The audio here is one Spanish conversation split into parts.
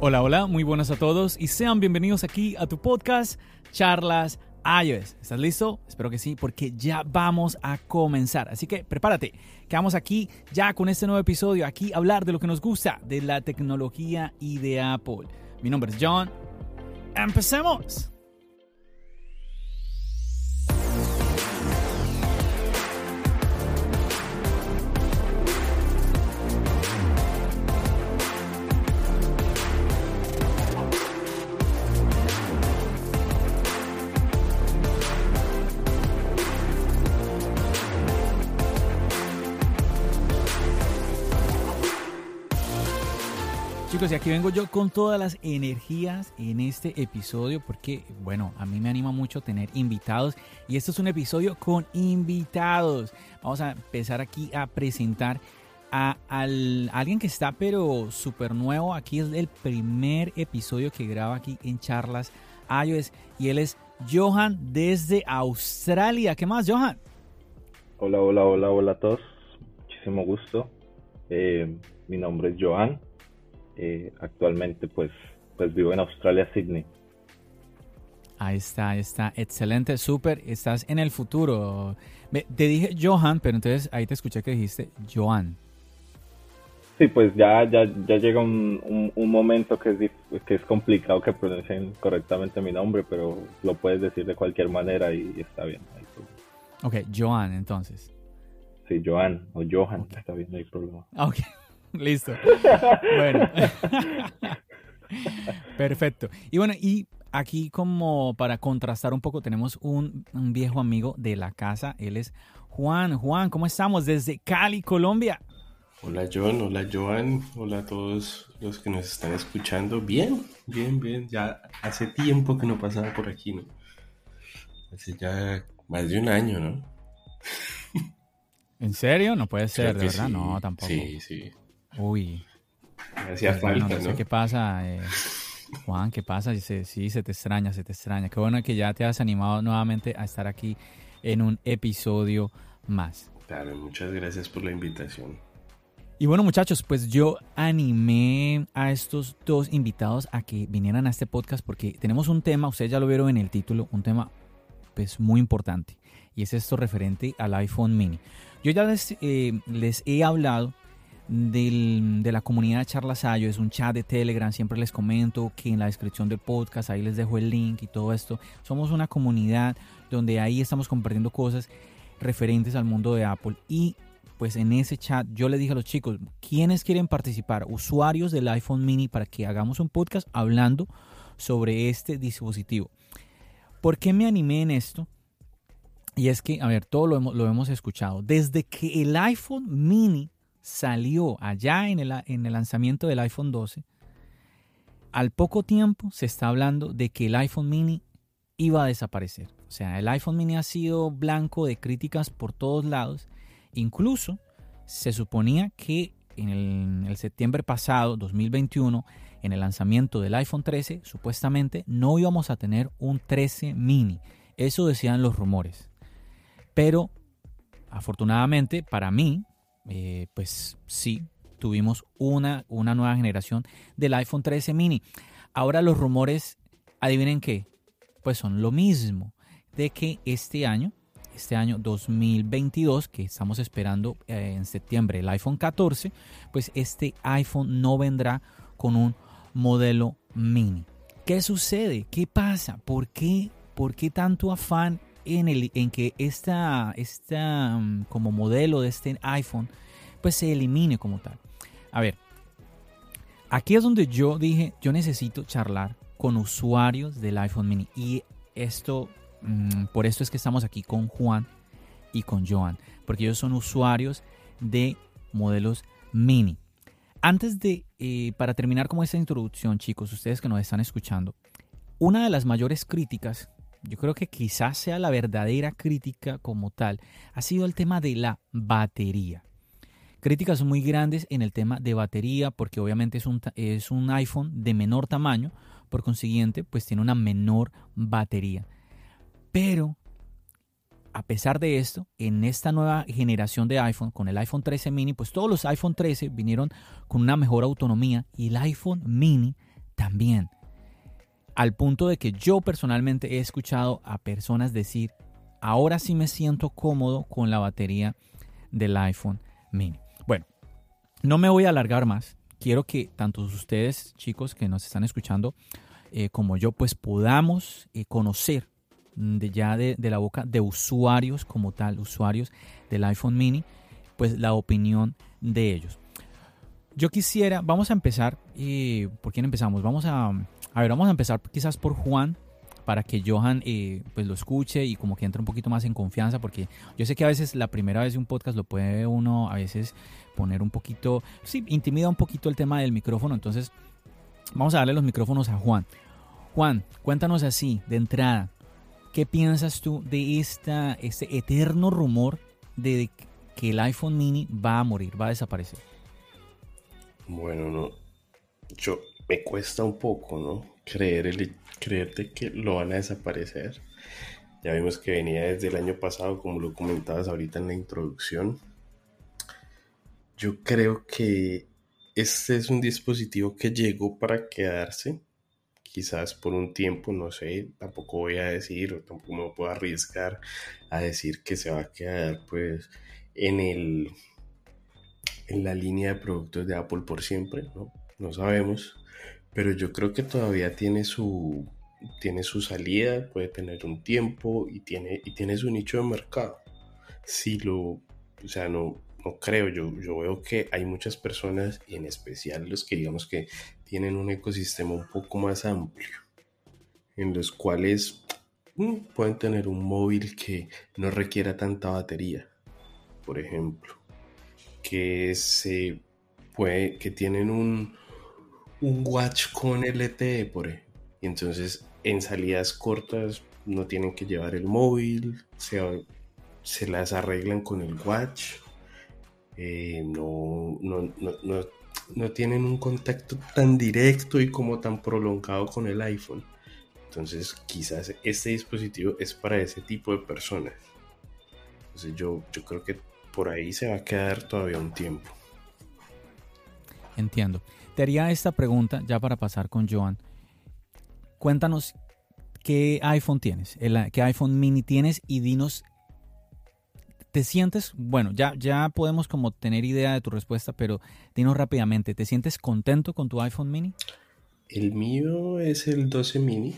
Hola, hola, muy buenas a todos y sean bienvenidos aquí a tu podcast Charlas iOS. ¿Estás listo? Espero que sí, porque ya vamos a comenzar. Así que prepárate, que vamos aquí ya con este nuevo episodio, aquí hablar de lo que nos gusta, de la tecnología y de Apple. Mi nombre es John. ¡Empecemos! Chicos, y aquí vengo yo con todas las energías en este episodio porque, bueno, a mí me anima mucho tener invitados y esto es un episodio con invitados. Vamos a empezar aquí a presentar a, alguien que está pero súper nuevo. Aquí es el primer episodio que graba aquí en Charlas iOS y él es Johan desde Australia. ¿Qué más, Johan? Hola, hola, hola, hola a todos. Muchísimo gusto. Eh, mi nombre es Johan eh, actualmente pues, pues vivo en Australia, Sydney. Ahí está, ahí está. Excelente, súper. Estás en el futuro. te dije Johan, pero entonces ahí te escuché que dijiste Joan. Sí, pues ya, ya, ya llega un, un, momento que es, que es complicado que pronuncien correctamente mi nombre, pero lo puedes decir de cualquier manera y está bien. Ok, Joan, entonces. Sí, Joan o Johan, está bien, no hay problema. Ok. Listo. Bueno. Perfecto. Y bueno, y aquí como para contrastar un poco, tenemos un, viejo amigo de la casa. Él es Juan. Juan, ¿cómo estamos? Desde Cali, Colombia. Hola John, hola Joan, hola a todos los que nos están escuchando. Bien, bien, bien. Ya hace tiempo que no pasaba por aquí, ¿no? Hace ya más de un año, ¿no? ¿En serio? No puede ser, de verdad. No, tampoco. Sí, sí. Uy. hacía falta, ¿no? sé qué pasa, eh, Juan, ¿qué pasa? sí, se te extraña, se te extraña. Qué bueno que ya te has animado nuevamente a estar aquí en un episodio más. Claro, muchas gracias por la invitación. Y bueno, muchachos, pues yo animé a estos dos invitados a que vinieran a este podcast porque tenemos un tema, ustedes ya lo vieron en el título, un tema pues muy importante y es esto referente al iPhone mini. Yo ya les, eh, les he hablado de la comunidad de Charlas Ayo, es un chat de Telegram, siempre les comento que en la descripción del podcast ahí les dejo el link y todo esto. Somos una comunidad donde ahí estamos compartiendo cosas referentes al mundo de Apple y pues en ese chat yo le dije a los chicos, ¿quiénes quieren participar? Usuarios del iPhone mini para que hagamos un podcast hablando sobre este dispositivo. ¿Por qué me animé en esto? Y es que, a ver, todo lo lo hemos escuchado. Desde que el iPhone mini salió allá en el, en el lanzamiento del iPhone 12, al poco tiempo se está hablando de que el iPhone mini iba a desaparecer. O sea, el iPhone mini ha sido blanco de críticas por todos lados. Incluso se suponía que en el, el, septiembre pasado, 2021, en el lanzamiento del iPhone 13, supuestamente no íbamos a tener un 13 mini. Eso decían los rumores. Pero afortunadamente para mí, eh, pues sí, tuvimos una, una nueva generación del iPhone 13 mini. Ahora los rumores, adivinen qué, pues son lo mismo, de que este año, este año 2022, que estamos esperando eh, en septiembre el iPhone 14, pues este iPhone no vendrá con un modelo mini. ¿Qué sucede? ¿Qué pasa? ¿Por qué, por qué tanto afán en, el, en que esta, esta mm, como modelo de este iPhone pues se elimine como tal. A ver, aquí es donde yo dije, yo necesito charlar con usuarios del iPhone mini y esto, mm, por esto es que estamos aquí con Juan y con Joan, porque ellos son usuarios de modelos mini. Antes de, eh, para terminar con esta introducción, chicos, ustedes que nos están escuchando, una de las mayores críticas, yo creo que quizás sea la verdadera crítica como tal, ha sido el tema de la batería. Críticas muy grandes en el tema de batería porque obviamente es un, es un iPhone de menor tamaño, por consiguiente pues tiene una menor batería. Pero a pesar de esto, en esta nueva generación de iPhone, con el iPhone 13 mini, pues todos los iPhone 13 vinieron con una mejor autonomía y el iPhone mini también. Al punto de que yo personalmente he escuchado a personas decir, ahora sí me siento cómodo con la batería del iPhone mini. Bueno, no me voy a alargar más. Quiero que tanto ustedes, chicos que nos están escuchando, eh, como yo, pues podamos eh, conocer de ya de, la boca de usuarios como tal, usuarios del iPhone mini, pues la opinión de ellos. Yo quisiera, vamos a empezar, y ¿por quién empezamos? Vamos a, a ver, vamos a empezar quizás por Juan, para que Johan eh, pues lo escuche y como que entre un poquito más en confianza, porque yo sé que a veces la primera vez de un podcast lo puede uno a veces poner un poquito, sí, intimida un poquito el tema del micrófono, entonces vamos a darle los micrófonos a Juan. Juan, cuéntanos así, de entrada, ¿Qué piensas tú de esta, este eterno rumor de que el iPhone mini va a morir, va a desaparecer? Bueno, no. Yo me cuesta un poco, ¿no? Creer el, creerte que lo van a desaparecer. Ya vimos que venía desde el año pasado, como lo comentabas ahorita en la introducción. Yo creo que este es un dispositivo que llegó para quedarse quizás por un tiempo, no sé, tampoco voy a decir o tampoco me puedo arriesgar a decir que se va a quedar pues en el en la línea de productos de Apple por siempre, ¿no? No sabemos, pero yo creo que todavía tiene su tiene su salida, puede tener un tiempo y tiene y tiene su nicho de mercado. Si lo, o sea, no no creo, yo, yo veo que hay muchas personas, y en especial los que digamos que tienen un ecosistema un poco más amplio, en los cuales mm, pueden tener un móvil que no requiera tanta batería, por ejemplo, que se puede, que tienen un, un watch con LTE, por ejemplo, y entonces en salidas cortas no tienen que llevar el móvil, se, se las arreglan con el watch eh, no, no, tienen un contacto tan directo y como tan prolongado con el iPhone. Entonces quizás este dispositivo es para ese tipo de personas. Entonces yo, yo creo que por ahí se va a quedar todavía un tiempo. Entiendo. Te haría esta pregunta ya para pasar con Joan. Cuéntanos qué iPhone tienes, qué iPhone mini tienes y dinos ¿Te sientes, bueno, ya, ya podemos como tener idea de tu respuesta, pero dinos rápidamente, ¿te sientes contento con tu iPhone mini? El mío es el 12 mini.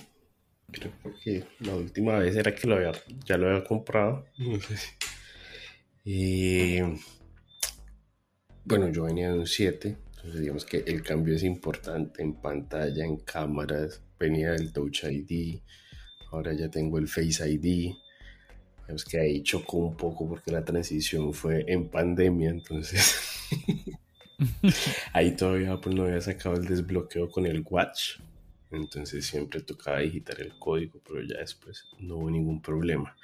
Creo que la última vez era que lo había, ya lo había comprado. bueno, yo venía de un 7, entonces digamos que el cambio es importante en pantalla, en cámaras. Venía del Touch ID, ahora ya tengo el Face ID es que ahí chocó un poco porque la transición fue en pandemia, entonces ahí todavía pues, no había sacado el desbloqueo con el watch, entonces siempre tocaba digitar el código, pero ya después no hubo ningún problema.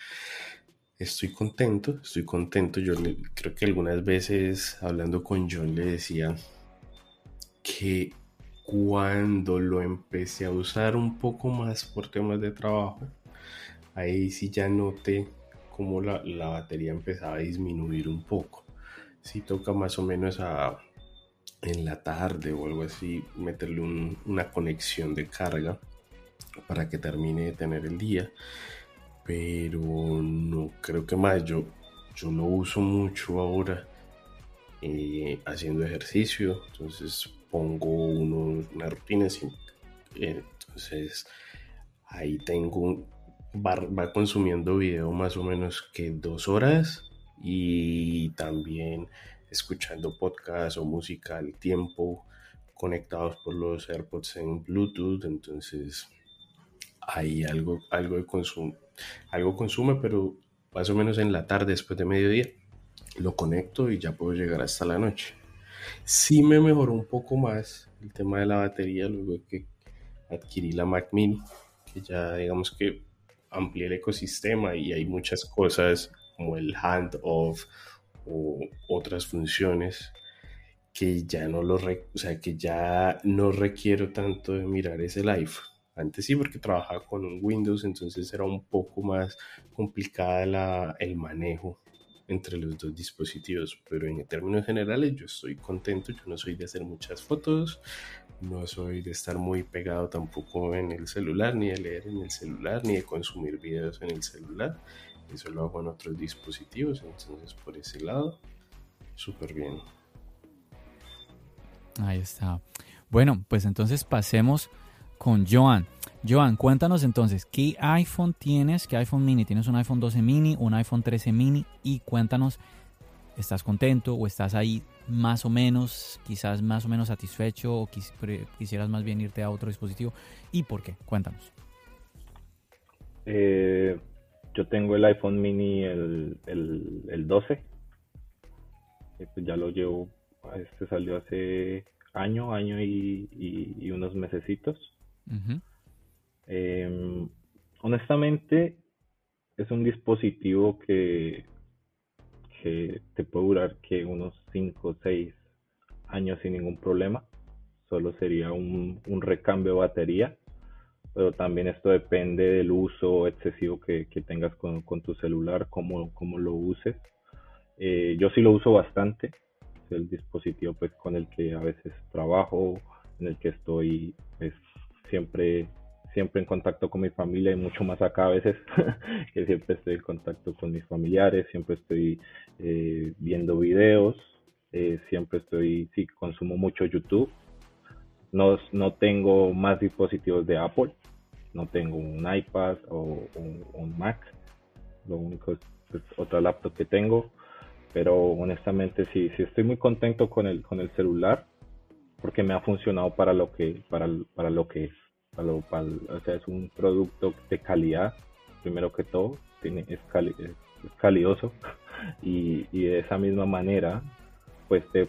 Estoy contento, estoy contento. Yo creo que algunas veces hablando con John le decía que cuando lo empecé a usar un poco más por temas de trabajo, ahí sí ya noté como la, batería empezaba a disminuir un poco. Si toca más o menos a, en la tarde o algo así, meterle una conexión de carga para que termine de tener el día. Pero no creo que más. Yo, yo lo uso mucho ahora eh, haciendo ejercicio. Entonces pongo una rutina. entonces ahí tengo va, consumiendo video más o menos que dos horas y también escuchando podcast o música al tiempo conectados por los AirPods en Bluetooth entonces hay algo algo de consumo algo consume pero más o menos en la tarde después de mediodía lo conecto y ya puedo llegar hasta la noche. Sí me mejoró un poco más el tema de la batería luego que adquirí la Mac Mini, que ya digamos que amplié el ecosistema y hay muchas cosas como el handoff o otras funciones que ya no lo o sea, que ya no requiero tanto de mirar ese live. Antes sí, porque trabajaba con un Windows, entonces era un poco más complicada la, el manejo entre los dos dispositivos, pero en términos generales yo estoy contento, yo no soy de hacer muchas fotos, no soy de estar muy pegado tampoco en el celular, ni de leer en el celular, ni de consumir videos en el celular, eso lo hago en otros dispositivos, entonces por ese lado, súper bien. Ahí está. Bueno, pues entonces pasemos con Joan. Joan, cuéntanos entonces, ¿qué iPhone tienes? ¿Qué iPhone mini? ¿Tienes un iPhone 12 mini, un iPhone 13 mini? Y cuéntanos, ¿estás contento o estás ahí más o menos, quizás más o menos satisfecho o quisieras más bien irte a otro dispositivo? ¿Y por qué? Cuéntanos. Eh, yo tengo el iPhone mini, el, el, 12. Pues ya lo llevo, este salió hace año, año y, unos mesecitos. Em, honestamente, es un dispositivo que, te puede durar que unos 5 o 6 años sin ningún problema. Solo sería un, recambio de batería. Pero también esto depende del uso excesivo que, tengas con, tu celular, cómo, cómo lo uses. Eh, yo sí lo uso bastante. Es el dispositivo pues, con el que a veces trabajo, en el que estoy pues, siempre siempre en contacto con mi familia y mucho más acá a veces, siempre estoy en contacto con mis familiares, siempre estoy eh, viendo videos, eh, siempre estoy, sí, consumo mucho YouTube. No, no tengo más dispositivos de Apple, no tengo un iPad o un, Mac, lo único es pues, otra laptop que tengo, pero honestamente sí, sí estoy muy contento con el, con el celular porque me ha funcionado para lo que, para, para lo que es o sea, es un producto de calidad, primero que todo, tiene, es, calidoso y, de esa misma manera, pues te,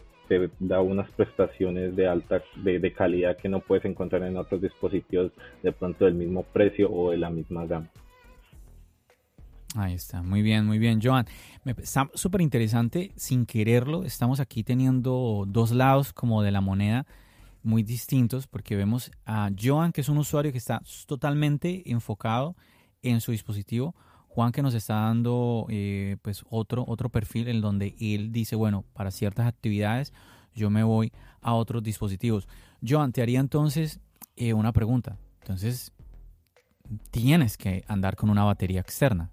da unas prestaciones de alta, de, calidad que no puedes encontrar en otros dispositivos de pronto del mismo precio o de la misma gama. Ahí está, muy bien, muy bien, Joan. está súper interesante, sin quererlo, estamos aquí teniendo dos lados como de la moneda muy distintos porque vemos a Joan, que es un usuario que está totalmente enfocado en su dispositivo. Juan que nos está dando eh, pues otro, otro perfil en donde él dice, bueno, para ciertas actividades yo me voy a otros dispositivos. Joan, te haría entonces eh, una pregunta. Entonces, tienes que andar con una batería externa.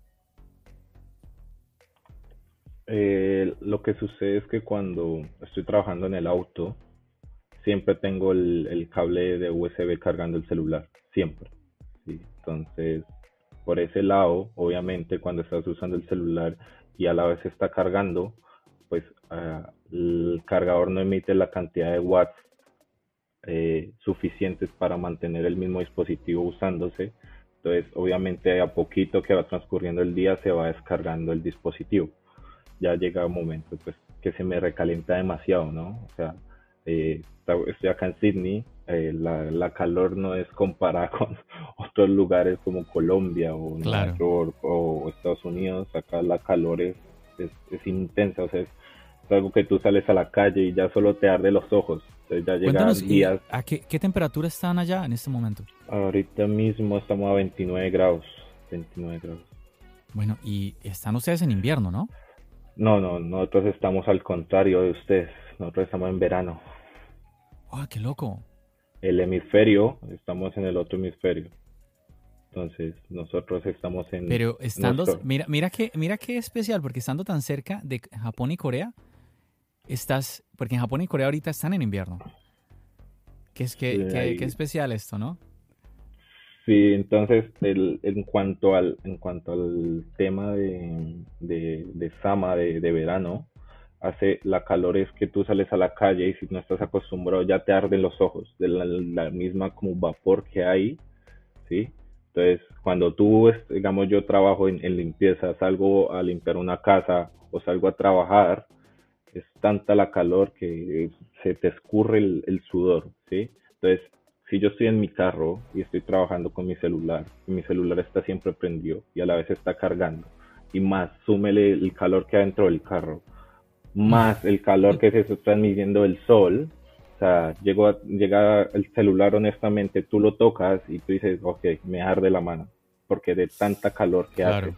Eh, lo que sucede es que cuando estoy trabajando en el auto, siempre tengo el, cable de USB cargando el celular, siempre. Entonces, por ese lado, obviamente, cuando estás usando el celular y a la vez está cargando, pues ah, el cargador no emite la cantidad de watts eh, suficientes para mantener el mismo dispositivo usándose. Entonces, obviamente, a poquito que va transcurriendo el día, se va descargando el dispositivo. Ya llega un momento, pues, que se me recalienta demasiado, ¿no? O sea, eh, estoy acá en Sydney, eh, la, calor no es comparada con otros lugares como Colombia o Nueva York o Estados Unidos, acá la calor es, es, intensa, o sea, es, algo que tú sales a la calle y ya solo te arde los ojos. Entonces ya llegan días. ¿A qué, qué temperatura están allá en este momento? Ahorita mismo estamos a 29 grados. 29 grados. Bueno, y están ustedes en invierno, ¿no? No, no, nosotros estamos al contrario de ustedes. Nosotros estamos en verano. ¡Ah, qué loco! El hemisferio, estamos en el otro hemisferio. Entonces, nosotros estamos en. Pero estando. Mira, mira, qué, mira qué especial, porque estando tan cerca de Japón y Corea, estás. Porque en Japón y Corea ahorita están en invierno. ¿Qué, es, qué, qué, especial esto, no? Sí, entonces, el, en, cuanto al, en cuanto al tema de, de, Sama, de, de verano, hace la calor es que tú sales a la calle y si no estás acostumbrado ya te arden los ojos de la, misma como vapor que hay, ¿sí? Entonces, cuando tú, digamos, yo trabajo en, limpieza, salgo a limpiar una casa o salgo a trabajar, es tanta la calor que se te escurre el, sudor, ¿sí? Entonces, si yo estoy en mi carro y estoy trabajando con mi celular, y mi celular está siempre prendido y a la vez está cargando, y más, súmele el calor que hay dentro del carro, más el calor que se está transmitiendo del sol, o sea, llega el celular honestamente, tú lo tocas y tú dices, ok, me arde la mano, porque de tanta calor que hace.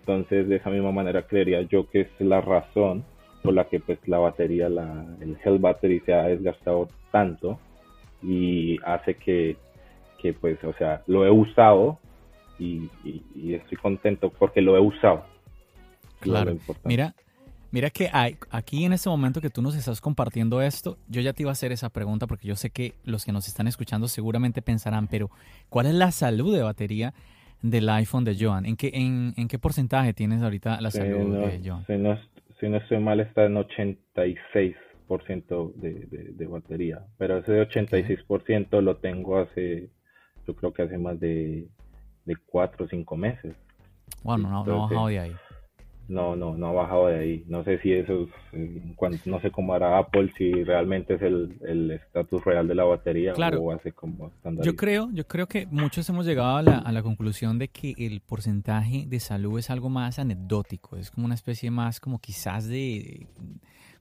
Entonces, de esa misma manera creería yo que es la razón por la que pues la batería, la, el Hell Battery se ha desgastado tanto y hace que, que pues, o sea, lo he usado y, estoy contento porque lo he usado. Claro. Mira, mira que hay, aquí en este momento que tú nos estás compartiendo esto, yo ya te iba a hacer esa pregunta porque yo sé que los que nos están escuchando seguramente pensarán, pero ¿cuál es la salud de batería del iPhone de Joan? ¿En qué, en, en qué porcentaje tienes ahorita la salud de Joan? Si no, si no estoy mal, está en 86 de, de, de, batería. Pero ese 86% lo tengo hace, yo creo que hace más de, de 4 o 5 meses. Bueno, no, no ha bajado de ahí. No, no, no ha bajado de ahí. No sé si eso es, no sé cómo hará Apple, si realmente es el estatus real de la batería claro. o hace como Yo creo, yo creo que muchos hemos llegado a la, a la conclusión de que el porcentaje de salud es algo más anecdótico, es como una especie más como quizás de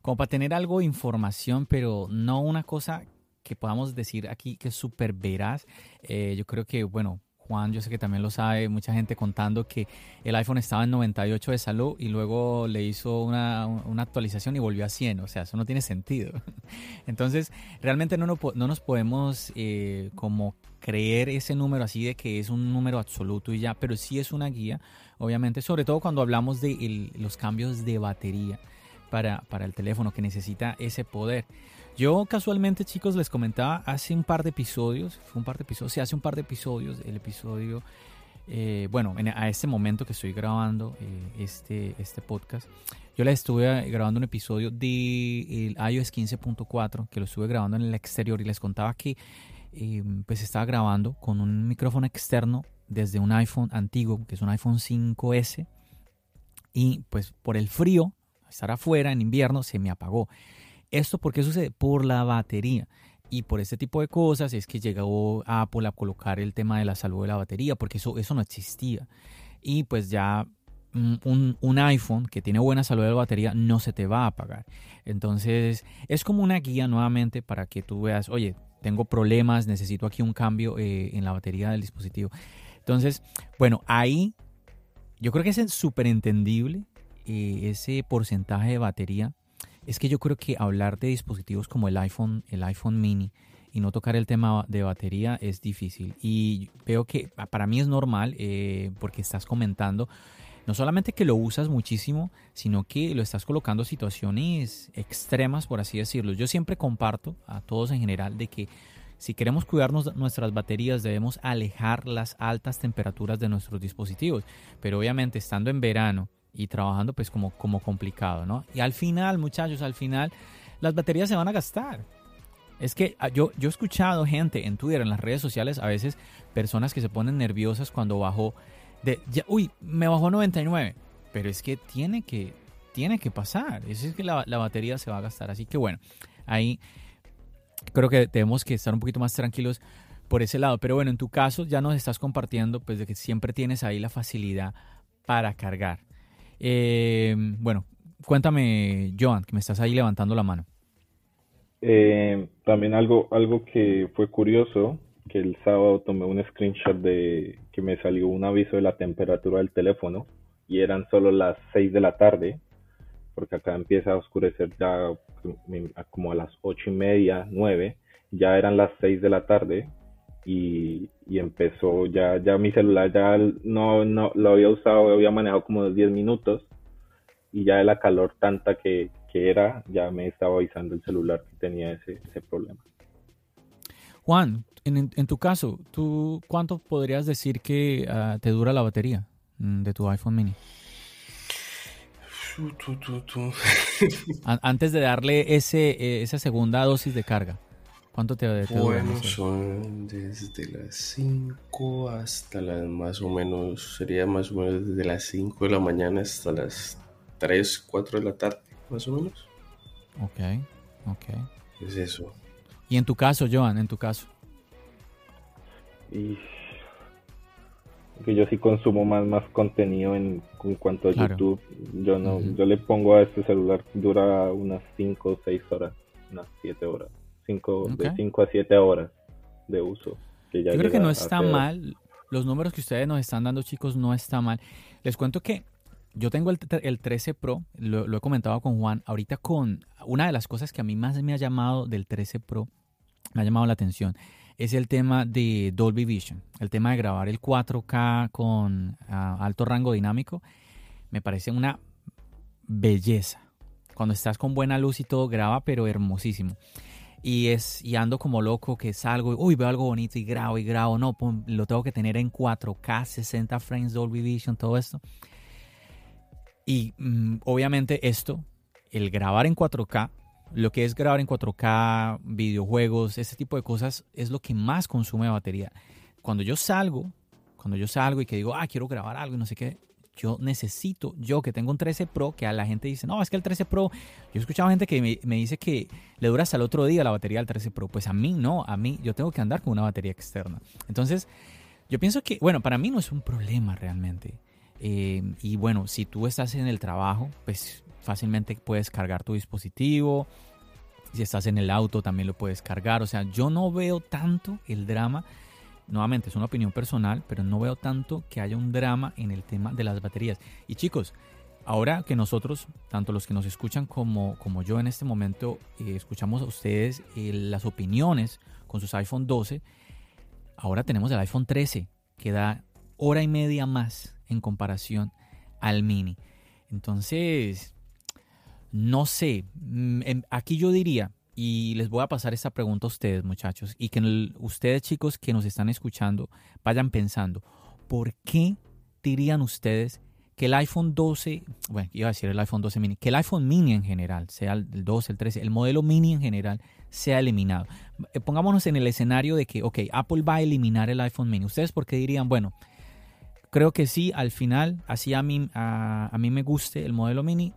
como para tener algo de información, pero no una cosa que podamos decir aquí que es súper veraz. Eh, yo creo que, bueno, Juan, yo sé que también lo sabe, mucha gente contando que el iPhone estaba en 98 de salud y luego le hizo una, actualización y volvió a 100. O sea, eso no tiene sentido. Entonces, realmente no, no nos podemos eh, como creer ese número así de que es un número absoluto y ya, pero sí es una guía, obviamente, sobre todo cuando hablamos de los cambios de batería para, para el teléfono que necesita ese poder. Yo casualmente, chicos, les comentaba hace un par de episodios, fue un par de episodios, sí, hace un par de episodios, el episodio, eh, bueno, a este momento que estoy grabando eh, este, este podcast, yo les estuve grabando un episodio de iOS 15.4, que lo estuve grabando en el exterior y les contaba que eh, pues estaba grabando con un micrófono externo desde un iPhone antiguo, que es un iPhone 5S, y pues por el frío estar afuera en invierno, se me apagó. ¿Esto por qué sucede? Por la batería. Y por este tipo de cosas es que llegó Apple a colocar el tema de la salud de la batería, porque eso, eso no existía. Y pues ya un, un, iPhone que tiene buena salud de la batería no se te va a apagar. Entonces es como una guía nuevamente para que tú veas, oye, tengo problemas, necesito aquí un cambio eh, en la batería del dispositivo. Entonces, bueno, ahí yo creo que es súper entendible eh, ese porcentaje de batería, es que yo creo que hablar de dispositivos como el iPhone, el iPhone mini, y no tocar el tema de batería es difícil. Y veo que para mí es normal eh, porque estás comentando no solamente que lo usas muchísimo, sino que lo estás colocando a situaciones extremas, por así decirlo. Yo siempre comparto a todos en general de que si queremos cuidarnos nuestras baterías debemos alejar las altas temperaturas de nuestros dispositivos. Pero obviamente estando en verano, y trabajando pues como, como complicado, ¿no? Y al final, muchachos, al final las baterías se van a gastar. Es que ah, yo, yo he escuchado gente en Twitter, en las redes sociales, a veces personas que se ponen nerviosas cuando bajó de, ya, uy, me bajó 99, pero es que tiene que, tiene que pasar, eso es que la, la batería se va a gastar. Así que bueno, ahí creo que tenemos que estar un poquito más tranquilos por ese lado. Pero bueno, en tu caso ya nos estás compartiendo pues de que siempre tienes ahí la facilidad para cargar. Eh, bueno, cuéntame, Joan, que me estás ahí levantando la mano. Eh, también algo, algo que fue curioso, que el sábado tomé un screenshot de que me salió un aviso de la temperatura del teléfono y eran solo las 6 de la tarde, porque acá empieza a oscurecer ya como a las ocho y media, 9, ya eran las 6 de la tarde y, empezó ya, ya mi celular ya no, no lo había usado, había manejado como 10 minutos y ya de la calor tanta que, era, ya me estaba avisando el celular que tenía ese, ese problema. Juan, en, en, tu caso, ¿tú cuánto podrías decir que ah, te dura la batería mm, de tu iPhone mini? Antes de darle ese, eh, esa segunda dosis de carga. ¿Cuánto te, te Bueno, son desde las 5 hasta las más o menos, sería más o menos desde las 5 de la mañana hasta las 3, 4 de la tarde, más o menos. Ok, ok. Es eso. Y en tu caso, Joan, en tu caso. Y que yo sí consumo más más contenido en, en cuanto a Claro. YouTube. Yo no, Ujú. yo le pongo a este celular dura unas 5 o 6 horas, unas 7 horas, cinco, de Ok. 5 a 7 horas de uso. Que ya Yo creo que no está mal. Los números que ustedes nos están dando, chicos, no está mal. Les cuento que yo tengo el, el 13 Pro, lo, lo he comentado con Juan, ahorita con una de las cosas que a mí más me ha llamado del 13 Pro, me ha llamado la atención, es el tema de Dolby Vision, el tema de grabar el 4K con ah, alto rango dinámico. Me parece una belleza. Cuando estás con buena luz y todo, graba, pero hermosísimo. Y es y ando como loco que salgo, y, uy, veo algo bonito y grabo y grabo, no, lo tengo que tener en 4K, 60 frames, Dolby Vision, todo esto. Y mm, obviamente esto, el grabar en 4K, lo que es grabar en 4K, videojuegos, ese tipo de cosas, es lo que más consume batería. Cuando yo salgo, cuando yo salgo y que digo, ah, quiero grabar algo y no sé qué, yo necesito, yo que tengo un 13 Pro, que a la gente dice, no, es que el 13 Pro, yo he escuchado gente que me, dice que le dura hasta el otro día la batería del 13 Pro. Pues a mí no, a mí yo tengo que andar con una batería externa. Entonces, yo pienso que, bueno, para mí no es un problema realmente. Eh, y bueno, si tú estás en el trabajo, pues fácilmente puedes cargar tu dispositivo. Si estás en el auto, también lo puedes cargar. O sea, yo no veo tanto el drama. Nuevamente, es una opinión personal, pero no veo tanto que haya un drama en el tema de las baterías. Y chicos, ahora que nosotros, tanto los que nos escuchan como, como yo en este momento, eh, escuchamos a ustedes eh, las opiniones con sus iPhone 12, ahora tenemos el iPhone 13, que da hora y media más en comparación al mini. Entonces, no sé, mm, em, aquí yo diría, y les voy a pasar esta pregunta a ustedes muchachos, y que ustedes chicos que nos están escuchando vayan pensando, ¿por qué dirían ustedes que el iPhone 12, bueno, iba a decir el iPhone 12 mini, que el iPhone mini en general, sea el 12, el 13, el modelo mini en general, sea eliminado? Eh, Pongámonos en el escenario de que, ok, Apple va a eliminar el iPhone mini. ¿Ustedes por qué dirían, bueno, creo que sí, al final, así a mí, a, a mí me guste el modelo mini,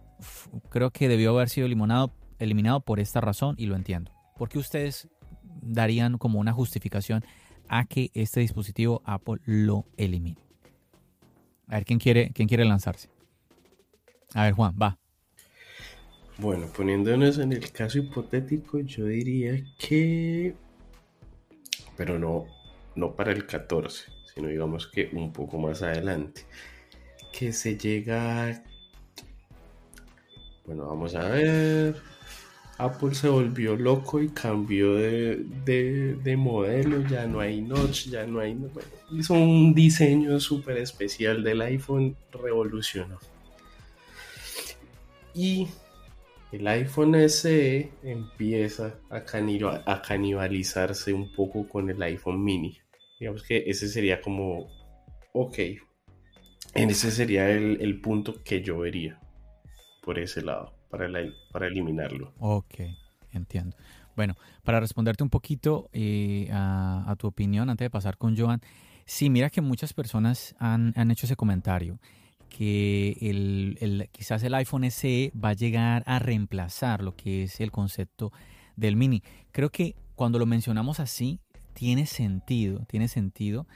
creo que debió haber sido eliminado, eliminado por esta razón y lo entiendo. ¿Por qué ustedes darían como una justificación a que este dispositivo Apple lo elimine? A ver, ¿quién quiere, quién quiere lanzarse? A ver, Juan, va. Bueno, poniéndonos en el caso hipotético, yo diría que... Pero no, no para el 14, sino digamos que un poco más adelante. Que se llega... Bueno, vamos a ver. Apple se volvió loco y cambió de, de- de modelo, ya no hay notch, ya no hay... hizo un diseño súper especial del iPhone, revolucionó. Y el iPhone SE empieza a, caniba- a canibalizarse un poco con el iPhone mini. Digamos que ese sería como, ok, ese sería el, el punto que yo vería por ese lado, para, eliminarlo. Ok, entiendo. Bueno, para responderte un poquito eh, a, tu opinión, antes de pasar con Joan, sí, mira que muchas personas han, hecho ese comentario, que el- quizás el iPhone SE va a llegar a reemplazar lo que es el concepto del mini. Creo que cuando lo mencionamos así, tiene sentido, tiene sentido,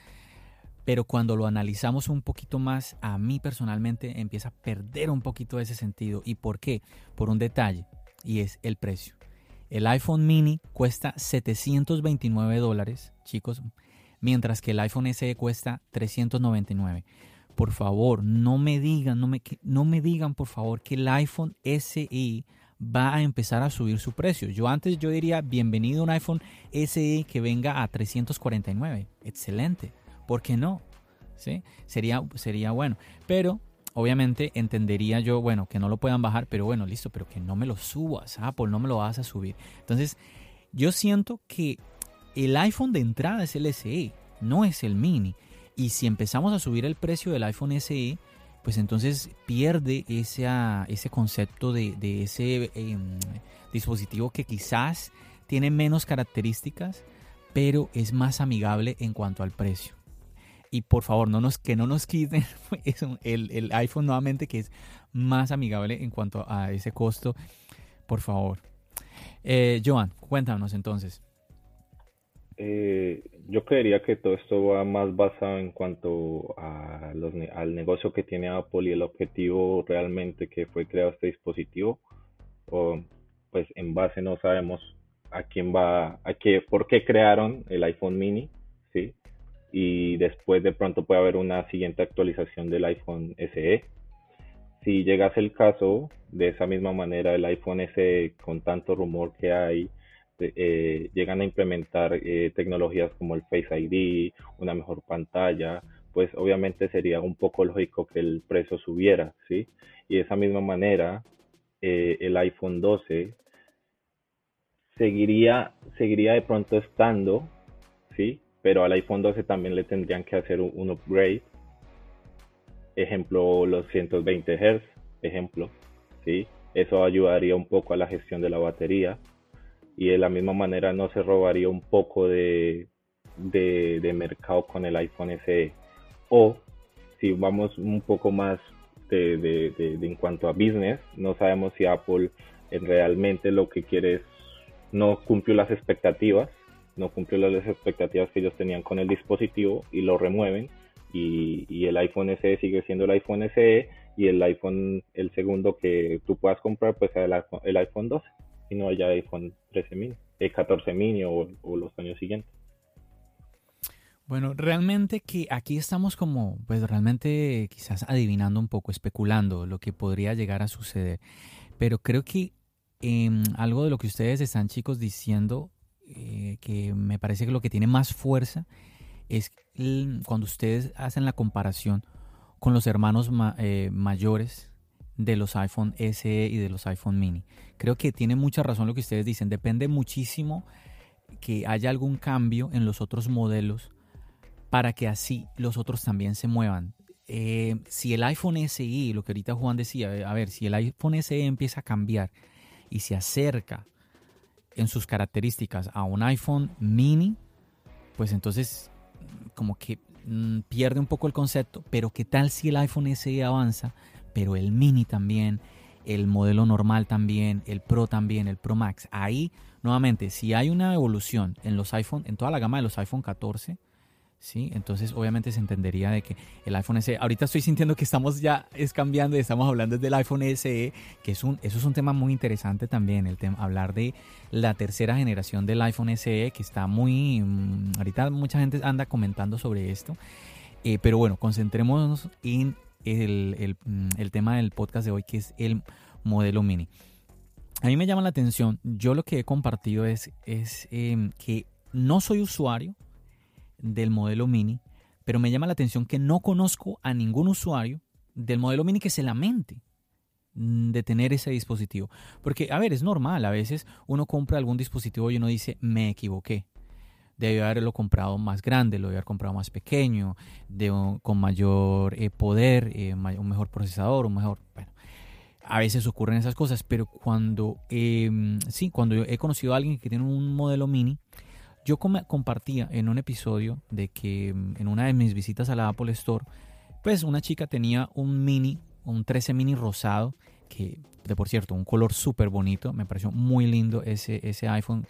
pero cuando lo analizamos un poquito más, a mí personalmente empieza a perder un poquito ese sentido. ¿Y por qué? Por un detalle, y es el precio. El iPhone mini cuesta 729 dólares, chicos, mientras que el iPhone SE cuesta 399. Por favor, no me digan, no me, no me digan por favor que el iPhone SE va a empezar a subir su precio. Yo antes yo diría bienvenido a un iPhone SE que venga a 349. Excelente. ¿Por qué no? ¿Sí? Sería, sería bueno. Pero obviamente entendería yo, bueno, que no lo puedan bajar, pero bueno, listo, pero que no me lo subas, Apple, no me lo vas a subir. Entonces, yo siento que el iPhone de entrada es el SE, no es el mini. Y si empezamos a subir el precio del iPhone SE, pues entonces pierde ese, concepto de, de ese eh, dispositivo que quizás tiene menos características, pero es más amigable en cuanto al precio. Y por favor, no nos, que no nos quiten el, el iPhone nuevamente, que es más amigable en cuanto a ese costo. Por favor. Eh, Joan, cuéntanos entonces. Eh, yo creería que todo esto va más basado en cuanto a los, al negocio que tiene Apple y el objetivo realmente que fue creado este dispositivo. O, pues en base no sabemos a quién va, a qué, por qué crearon el iPhone mini. Y después de pronto puede haber una siguiente actualización del iPhone SE. Si llegase el caso, de esa misma manera el iPhone SE con tanto rumor que hay, eh, llegan a implementar eh, tecnologías como el Face ID, una mejor pantalla, pues obviamente sería un poco lógico que el precio subiera, ¿sí? Y de esa misma manera, eh, el iPhone 12 seguiría, seguiría de pronto estando, ¿sí? Pero al iPhone 12 también le tendrían que hacer un, upgrade. Ejemplo, los 120 Hz, ejemplo, ¿sí? Eso ayudaría un poco a la gestión de la batería. Y de la misma manera no se robaría un poco de, de, mercado con el iPhone SE. O si vamos un poco más de, de, de, en cuanto a business, no sabemos si Apple realmente lo que quiere es no cumplió las expectativas, no cumplió las expectativas que ellos tenían con el dispositivo y lo remueven y, el iPhone SE sigue siendo el iPhone SE y el iPhone, el segundo que tú puedas comprar, pues el, el iPhone 12 y no haya iPhone 13 mini, el 14 mini o, o los años siguientes. Bueno, realmente que aquí estamos como, pues realmente quizás adivinando un poco, especulando lo que podría llegar a suceder. Pero creo que Em, algo de lo que ustedes están, chicos, diciendo, eh, que me parece que lo que tiene más fuerza es cuando ustedes hacen la comparación con los hermanos eh, mayores de los iPhone SE y de los iPhone mini. Creo que tiene mucha razón lo que ustedes dicen. Depende muchísimo que haya algún cambio en los otros modelos para que así los otros también se muevan. Eh, si el iPhone SE, lo que ahorita Juan decía, a ver, si el iPhone SE empieza a cambiar y se acerca en sus características a un iPhone mini, pues entonces como que mm, pierde un poco el concepto, pero ¿qué tal si el iPhone SE avanza, pero el mini también, el modelo normal también, el Pro también, el Pro Max? Ahí, nuevamente, si hay una evolución en los iPhone, en toda la gama de los iPhone 14, ¿sí? Entonces obviamente se entendería de que el iPhone SE, ahorita estoy sintiendo que estamos ya es cambiando y estamos hablando del iPhone SE, que es un, eso es un tema muy interesante también, el tema, hablar de la tercera generación del iPhone SE, que está muy, mm, ahorita mucha gente anda comentando sobre esto, eh, pero bueno, concentrémonos en el, mm, el, tema del podcast de hoy, que es el modelo mini. A mí me llama la atención, yo lo que he compartido es, es em, que no soy usuario, del modelo Mini, pero me llama la atención que no conozco a ningún usuario del modelo Mini que se lamente mm, de tener ese dispositivo. Porque, a ver, es normal, a veces uno compra algún dispositivo y uno dice, me equivoqué. Debe haberlo comprado más grande, lo debe haber comprado más pequeño, de, con mayor eh, poder, eh, un mejor procesador, un mejor... Bueno, a veces ocurren esas cosas, pero cuando, em, sí, cuando he conocido a alguien que tiene un modelo mini, yo compartía en un episodio de que mm, en una de mis visitas a la Apple Store, pues una chica tenía un mini, un 13 mini rosado, que de por cierto, un color súper bonito, me pareció muy lindo ese, ese iPhone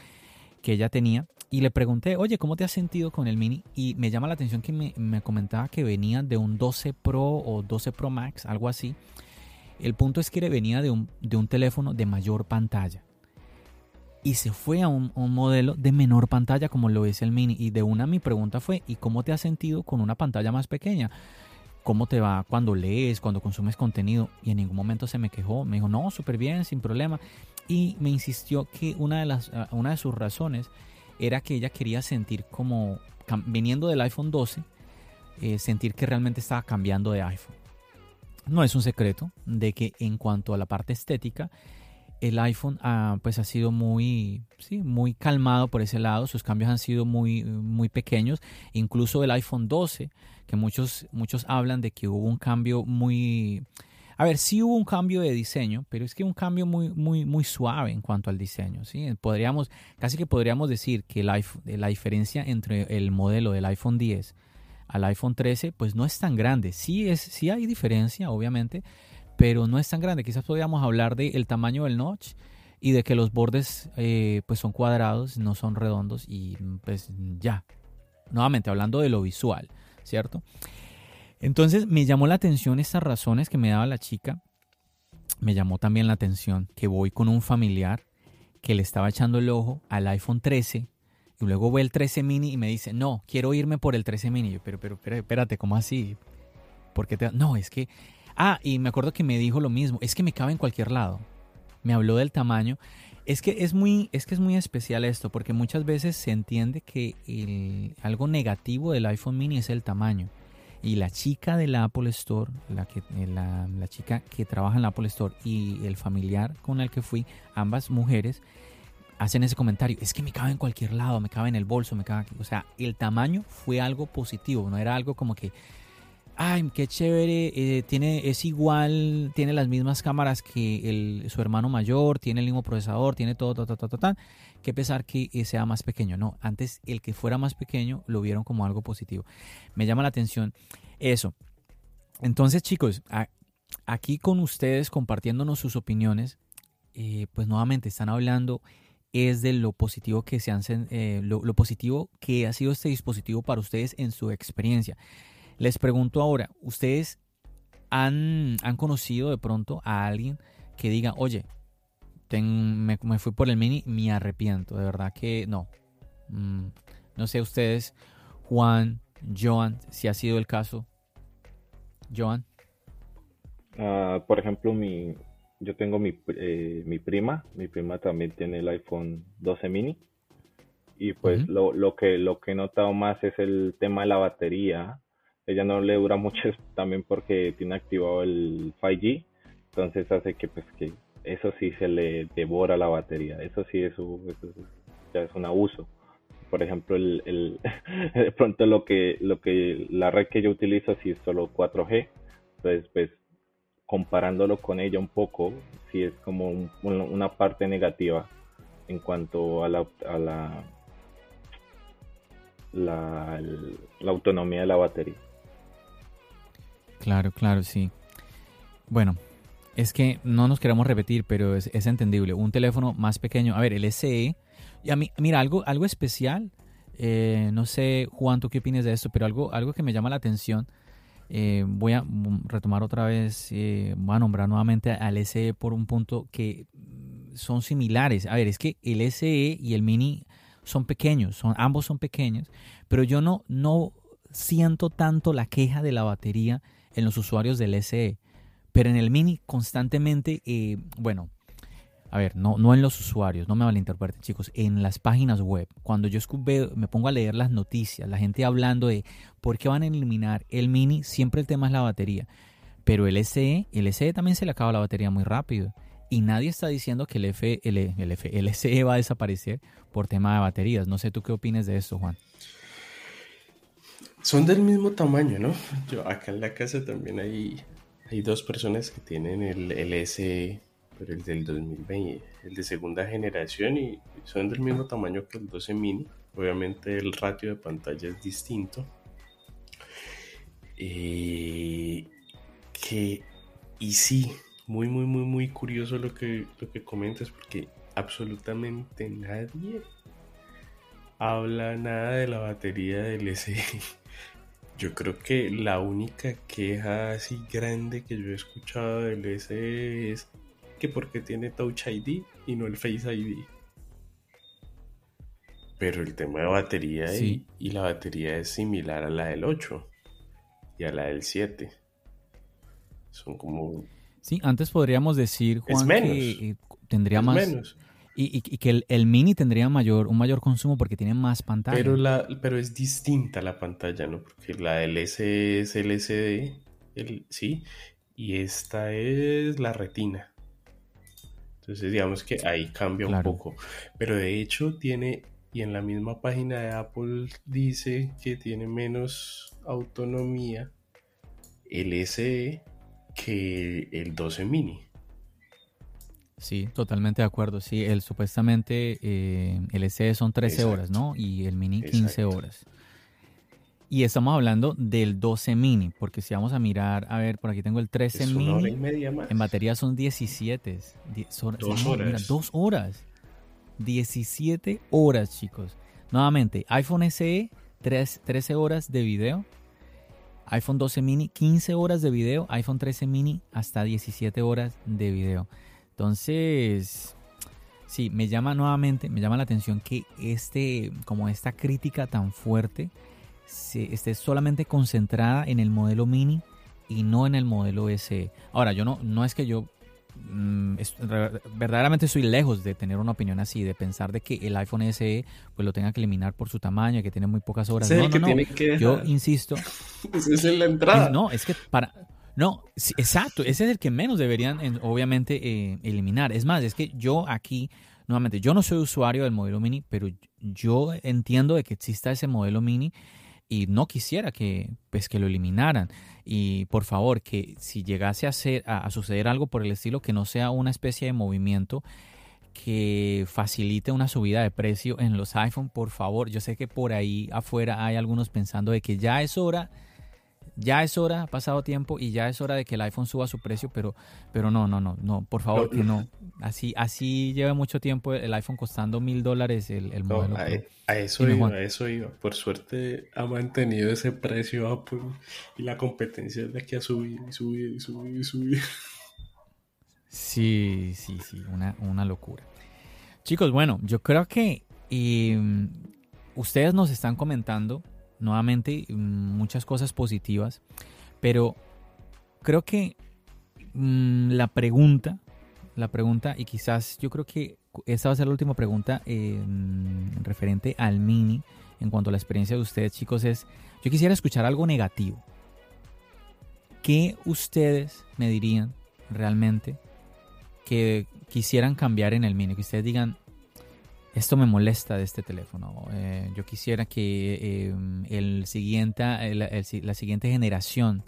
que ella tenía. Y le pregunté, oye, ¿cómo te has sentido con el mini? Y me llama la atención que me, me comentaba que venía de un 12 Pro o 12 Pro Max, algo así. El punto es que venía de un, de un teléfono de mayor pantalla y se fue a un, modelo de menor pantalla como lo es el mini. Y de una mi pregunta fue, ¿y cómo te has sentido con una pantalla más pequeña? ¿Cómo te va cuando lees, cuando consumes contenido? Y en ningún momento se me quejó. Me dijo, no, súper bien, sin problema. Y me insistió que una de, las, ah, una de sus razones era que ella quería sentir como, viniendo del iPhone 12, eh, sentir que realmente estaba cambiando de iPhone. No es un secreto de que en cuanto a la parte estética, el iPhone ha, pues ha sido muy, sí, muy calmado por ese lado, sus cambios han sido muy, muy pequeños, incluso el iPhone 12, que muchos, muchos hablan de que hubo un cambio muy... A ver, sí hubo un cambio de diseño, pero es que un cambio muy, muy, muy suave en cuanto al diseño. ¿sí? Podríamos, casi que podríamos decir que la, la diferencia entre el modelo del iPhone 10 al iPhone 13, pues no es tan grande. Sí, es, sí hay diferencia, obviamente, pero no es tan grande. Quizás podríamos hablar del tamaño del notch y de que los bordes eh, pues son cuadrados, no son redondos y pues ya. Nuevamente hablando de lo visual, ¿cierto? Entonces me llamó la atención estas razones que me daba la chica. Me llamó también la atención que voy con un familiar que le estaba echando el ojo al iPhone 13 y luego ve el 13 mini y me dice, no, quiero irme por el 13 mini. Yo, pero, pero, espérate, ¿cómo así? porque te... No, es que... Ah, y me acuerdo que me dijo lo mismo, es que me cabe en cualquier lado. Me habló del tamaño. Es que es muy, es que es muy especial esto, porque muchas veces se entiende que algo negativo del iPhone mini es el tamaño. Y la chica del Apple Store, la, que, la, la chica que trabaja en la Apple Store y el familiar con el que fui, ambas mujeres, hacen ese comentario, es que me cabe en cualquier lado, me cabe en el bolso, me cabe aquí. O sea, el tamaño fue algo positivo, no era algo como que, ay, qué chévere, eh, tiene, es igual, tiene las mismas cámaras que su hermano mayor, tiene el mismo procesador, tiene todo, todo, todo, todo, que pesar que sea más pequeño. No, antes el que fuera más pequeño lo vieron como algo positivo. Me llama la atención eso. Entonces, chicos, aquí con ustedes compartiéndonos sus opiniones, eh, pues nuevamente están hablando es de lo positivo que se han, eh, lo, positivo que ha sido este dispositivo para ustedes en su experiencia. Les pregunto ahora, ¿ustedes han, han conocido de pronto a alguien que diga, oye, me, fui por el mini, me arrepiento, de verdad que no. Mm, no sé ustedes, Juan, Joan, si ha sido el caso. Joan. Ah, por ejemplo, mi, yo tengo mi, eh, mi prima, mi prima también tiene el iPhone 12 mini y pues lo, lo, que lo que he notado más es el tema de la batería. Ella no le dura mucho también porque tiene activado el 5G, entonces hace que pues que eso sí se le devora la batería. Eso sí es, ya es un abuso. Por ejemplo, el, el de pronto lo que lo que la red que yo utilizo sí es solo 4G, entonces pues comparándolo con ella un poco, sí es como una parte negativa en cuanto a la, a la, la, autonomía de la batería. Claro, claro, sí. Bueno, es que no nos queremos repetir, pero es, entendible. Un teléfono más pequeño, a ver, el SE, y a mí, mira, algo, algo especial, eh, no sé, Juan, tú qué opinas de esto, pero algo, algo que me llama la atención eh, voy a retomar otra vez, eh, voy a nombrar nuevamente al SE por un punto que son similares. A ver, es que el SE y el Mini son pequeños, son, ambos son pequeños, pero yo no, no siento tanto la queja de la batería en los usuarios del SE. Pero en el Mini constantemente, eh, bueno, a ver, no, no en los usuarios, no me malinterpreten chicos, en las páginas web, cuando yo me pongo a leer las noticias, la gente hablando de por qué van a eliminar el mini, siempre el tema es la batería. Pero el SE, el SE también se le acaba la batería muy rápido. Y nadie está diciendo que el, F, el, F, el SE va a desaparecer por tema de baterías. No sé tú qué opinas de esto, Juan. Son del mismo tamaño, ¿no? Yo acá en la casa también hay, hay dos personas que tienen el, el SE pero el del 2020, el de segunda generación y son del mismo tamaño que el 12 mini. Obviamente el ratio de pantalla es distinto. Eh, que, y sí, muy, muy, muy, muy curioso lo que, lo que comentas porque absolutamente nadie habla nada de la batería del SE. Yo creo que la única queja así grande que yo he escuchado del SE es que porque tiene Touch ID y no el Face ID. Pero el tema de batería y, la batería es similar a la del 8 y a la del 7. Son como... Sí, antes podríamos decir, Juan, que eh, tendría más... Menos. Y, que el, mini tendría mayor, un mayor consumo porque tiene más pantalla. Pero, la, pero es distinta la pantalla, ¿no? Porque la S es LCD, el, ¿sí? Y esta es la retina. Entonces digamos que ahí cambia un poco. Pero de hecho tiene, y en la misma página de Apple dice que tiene menos autonomía el SE que el 12 mini. Sí, totalmente de acuerdo. Sí, el supuestamente eh, el SE son 13 horas, ¿no? Y el mini 15 horas. Y estamos hablando del 12 mini, porque si vamos a mirar, a ver, por aquí tengo el 13 Es una mini. hora y media más. En batería son 17. Diez horas. Dos No, Mira, horas. dos horas. 17 horas, chicos. Nuevamente, iPhone SE, tres- 13 horas de video. iPhone 12 mini, 15 horas de video. iPhone 13 mini, hasta 17 horas de video. Entonces, sí, me llama nuevamente, me llama la atención que este, como esta crítica tan fuerte, se, esté solamente concentrada en el modelo mini y no en el modelo SE. Ahora, yo no, no es que yo mm, es- verdaderamente estoy lejos de tener una opinión así, de pensar de que el iPhone SE pues lo tenga que eliminar por su tamaño, que tiene muy pocas horas. Es No, el no, que no. tiene que Yo insisto, Esa es la entrada. es- no, es que para. No, sí, exacto, ese es el que menos deberían, en- obviamente, eh, eliminar. Es más, es que yo aquí, nuevamente, yo no soy usuario del modelo mini, pero yo entiendo de que exista ese modelo mini y no quisiera que, pues, que lo eliminaran. Y por favor, que si llegase a, ser, a, a suceder algo por el estilo, que no sea una especie de movimiento que facilite una subida de precio en los iPhone, por favor. Yo sé que por ahí afuera hay algunos pensando de que ya es hora ya es hora, ha pasado tiempo y ya es hora de que el iPhone suba su precio, pero, pero no, no, no, no, por favor No, que no. Así, así lleva mucho tiempo el iPhone costando mil dólares el, el No, modelo. a, a eso iba, a eso iba. Por suerte ha mantenido ese precio Apple y la competencia es la que ha subido y subido y subido y subido. Sí, sí, sí, una, una locura. Chicos, bueno, yo creo que eh, ustedes nos están comentando nuevamente muchas cosas positivas, pero creo que mm, la pregunta, la pregunta, y quizás yo creo que esta va a ser la última pregunta referente al mini en cuanto a la experiencia de ustedes, chicos, es, yo quisiera escuchar algo negativo. ¿Qué ustedes me dirían realmente que quisieran cambiar en el mini? Que ustedes digan, esto me molesta de este teléfono. Eh, yo quisiera que eh, el siguiente, la siguiente generación,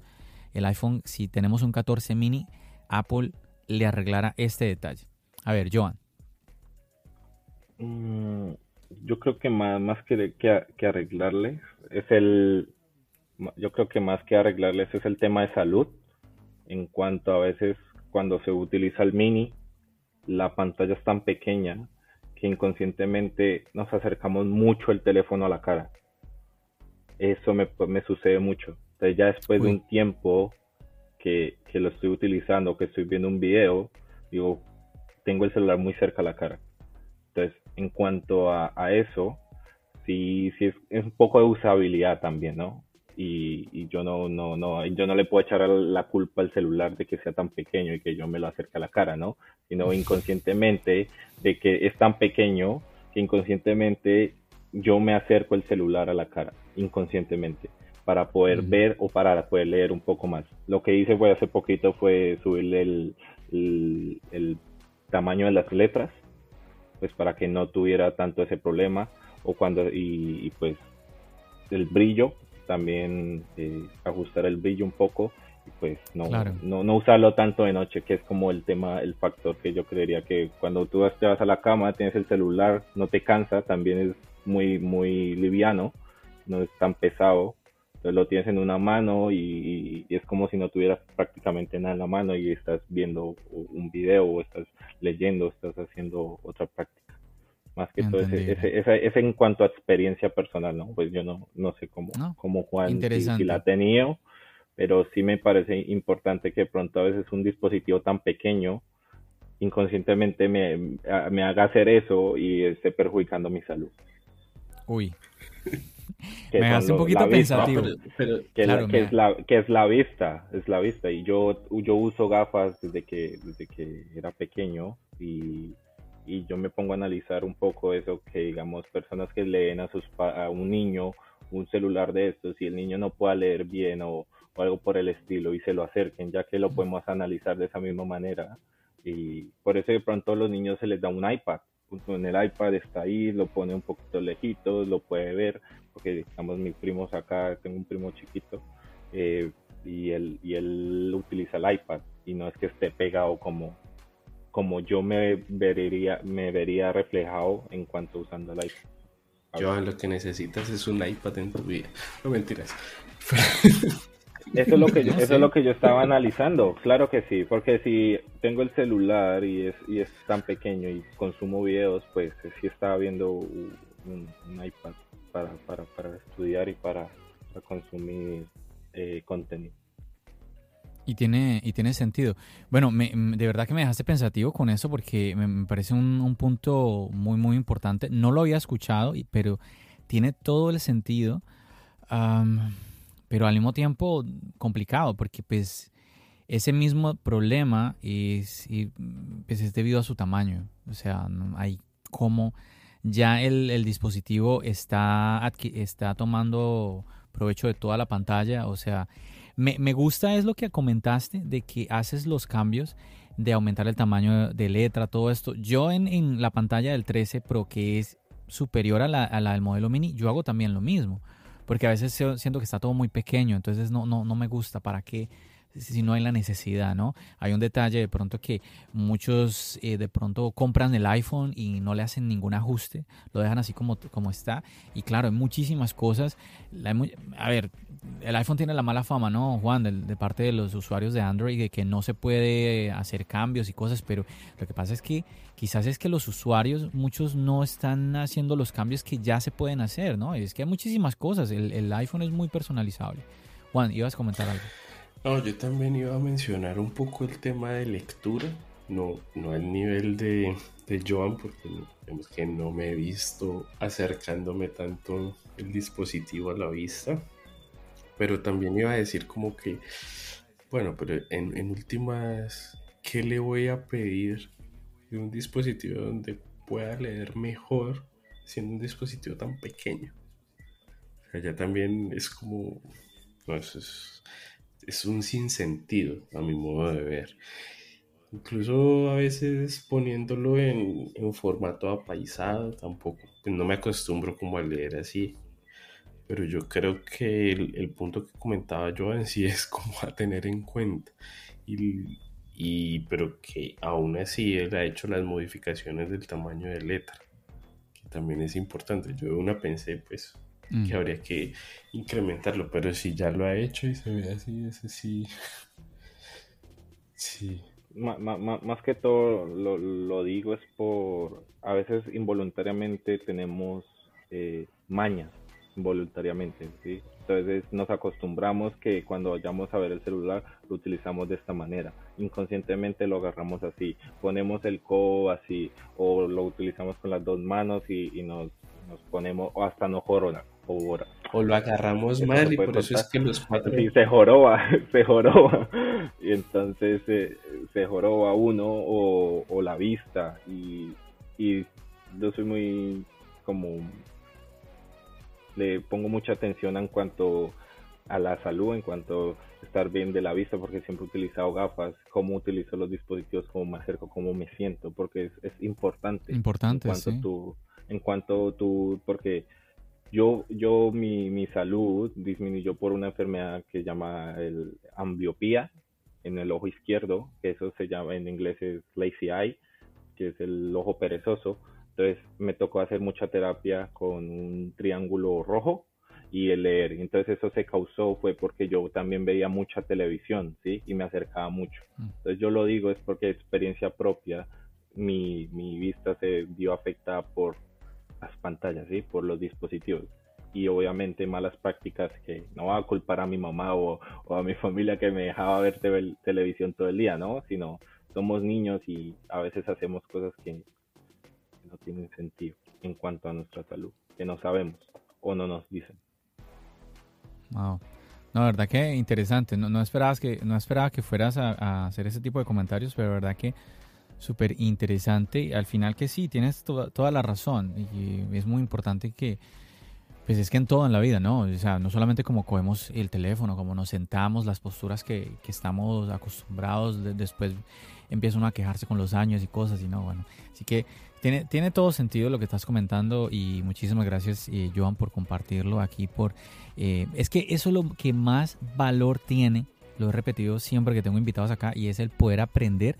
el iPhone, si tenemos un 14 mini, Apple le arreglara este detalle. A ver, Joan. Mm, yo creo que más, más que, que, que es el, yo creo que más que arreglarles es el tema de salud, en cuanto a veces cuando se utiliza el mini, la pantalla es tan pequeña que inconscientemente nos acercamos mucho el teléfono a la cara. Eso me, me sucede mucho. Entonces ya después Uy. de un tiempo que, que lo estoy utilizando, que estoy viendo un video, digo, tengo el celular muy cerca a la cara. Entonces, en cuanto a, a eso, sí, sí es, es un poco de usabilidad también, ¿no? Y, y yo no, no, no, yo no le puedo echar la culpa al celular de que sea tan pequeño y que yo me lo acerque a la cara, ¿no? Sino inconscientemente de que es tan pequeño que inconscientemente yo me acerco el celular a la cara, inconscientemente, para poder ver o para poder leer un poco más. Lo que hice fue hace poquito fue subirle el, el, el tamaño de las letras, pues para que no tuviera tanto ese problema, o cuando, y, y pues el brillo, también eh, ajustar el brillo un poco, y pues no, Claro. no, no usarlo tanto de noche, que es como el tema, el factor que yo creería que cuando tú te vas a la cama, tienes el celular, no te cansa, también es muy, muy liviano, no es tan pesado, entonces lo tienes en una mano y, y es como si no tuvieras prácticamente nada en la mano y estás viendo un video o estás leyendo, estás haciendo otra práctica. Más que todo ese, ese, esa- ese en cuanto a experiencia personal, ¿no? Pues yo no, no sé cómo, No, cómo Juan si, si la ha tenido, pero sí me parece importante que pronto a veces un dispositivo tan pequeño inconscientemente me, me haga hacer eso y esté perjudicando mi salud. Uy, Me hace un poquito vista, pensativo. pero, pero que, Claro, la, que es la que es la vista es la vista y yo yo uso gafas desde que desde que era pequeño y, y yo me pongo a analizar un poco eso que digamos personas que leen a sus a un niño un celular de estos y el niño no pueda leer bien o, o algo por el estilo y se lo acerquen ya que lo podemos analizar de esa misma manera. Y por eso de pronto a los niños se les da un iPad. En el iPad está ahí, lo pone un poquito lejitos, lo puede ver, porque digamos mis primos acá, tengo un primo chiquito, eh, y él, y él utiliza el iPad, y no es que esté pegado como, como yo me vería, me vería reflejado en cuanto usando el iPad. Joan, lo que necesitas es un iPad en tu vida. No mentiras. Eso es lo que yo, eso es lo que yo estaba analizando. Claro que sí, porque si tengo el celular y es y es tan pequeño y consumo videos, pues sí estaba viendo un, iPad para, para, para, estudiar y para, consumir eh, contenido. Y tiene, y tiene sentido. Bueno, de verdad que me dejaste pensativo con eso porque me, parece un, punto muy, muy importante. No lo había escuchado, pero tiene todo el sentido pero al mismo tiempo complicado porque pues ese mismo problema es, pues, es debido a su tamaño. O sea, hay como ya el, dispositivo está, está tomando provecho de toda la pantalla. O sea, me, me, gusta es lo que comentaste de que haces los cambios de aumentar el tamaño de letra, todo esto. Yo en, en la pantalla del 13 Pro, que es superior a la, a la del modelo mini, yo hago también lo mismo porque a veces siento que está todo muy pequeño, entonces no, no, no me gusta, ¿para qué? Si no hay la necesidad, ¿no? Hay un detalle de pronto que muchos eh, de pronto compran el iPhone y no le hacen ningún ajuste, lo dejan así como, como está. Y claro, hay muchísimas cosas. A ver, el iPhone tiene la mala fama, ¿no, Juan? De, parte de los usuarios de Android, de que no se puede hacer cambios y cosas, pero lo que pasa es que quizás es que los usuarios, muchos no están haciendo los cambios que ya se pueden hacer, ¿no? Es que hay muchísimas cosas, el, el iPhone es muy personalizable. Juan, ibas a comentar algo. No, yo también iba a mencionar un poco el tema de lectura, no, no al nivel de, de Joan, porque digamos que no me he visto acercándome tanto el dispositivo a la vista, pero también iba a decir como que, bueno, pero en, en últimas, ¿qué le voy a pedir de un dispositivo donde pueda leer mejor siendo un dispositivo tan pequeño? O sea, ya también es como, no, eso es es un sinsentido a mi modo de ver. Incluso a veces poniéndolo en, formato apaisado, tampoco, pues no me acostumbro como a leer así. Pero yo creo que el, punto que comentaba yo en sí es como a tener en cuenta. Y, pero que aún así él ha hecho las modificaciones del tamaño de letra, que también es importante. Yo una pensé, pues, que habría que incrementarlo, pero si ya lo ha hecho y se ve así, ese sí. sí. más que todo lo, digo es por, a veces involuntariamente tenemos eh, mañas, involuntariamente, ¿sí? Entonces nos acostumbramos que cuando vayamos a ver el celular lo utilizamos de esta manera. Inconscientemente lo agarramos así, ponemos el codo así o lo utilizamos con las dos manos y, nos, nos ponemos o hasta nos o lo agarramos mal y por eso es que los cuatro... Sí, se joroba, se joroba. Y entonces eh, se joroba uno o, la vista. Y, y yo soy muy como... Le pongo mucha atención en cuanto a la salud, en cuanto a estar bien de la vista, porque siempre he utilizado gafas, cómo utilizo los dispositivos, cómo me acerco, cómo me siento, porque es, es importante. Importante, en cuanto Tú, en cuanto tú, porque yo, yo mi, mi salud disminuyó por una enfermedad que se llama el ambliopía en el ojo izquierdo, que eso se llama en inglés es lazy eye, que es el ojo perezoso. Entonces me tocó hacer mucha terapia con un triángulo rojo y el leer. Entonces eso se causó fue porque yo también veía mucha televisión, ¿sí? Y me acercaba mucho. Mm. Entonces yo lo digo es porque experiencia propia mi, mi vista se vio afectada por las pantallas, ¿sí? Por los dispositivos. Y obviamente malas prácticas que no va a culpar a mi mamá o, a mi familia que me dejaba ver televisión todo el día, ¿no? Sino somos niños y a veces hacemos cosas que no tienen sentido en cuanto a nuestra salud, que no sabemos o no nos dicen. Wow. No, verdad que interesante. No, no esperabas que, no esperaba que fueras a, a, hacer ese tipo de comentarios, pero verdad que súper interesante. Al final que sí, tienes toda la razón. Y es muy importante que, pues es que en todo en la vida, ¿no? O sea, no solamente como cogemos el teléfono, como nos sentamos, las posturas que, que estamos acostumbrados, después empieza uno a quejarse con los años y cosas, y no, bueno. Así que tiene, tiene todo sentido lo que estás comentando y muchísimas gracias, eh, Joan, por compartirlo aquí. por eh, Es que eso es lo que más valor tiene, lo he repetido siempre que tengo invitados acá, y es el poder aprender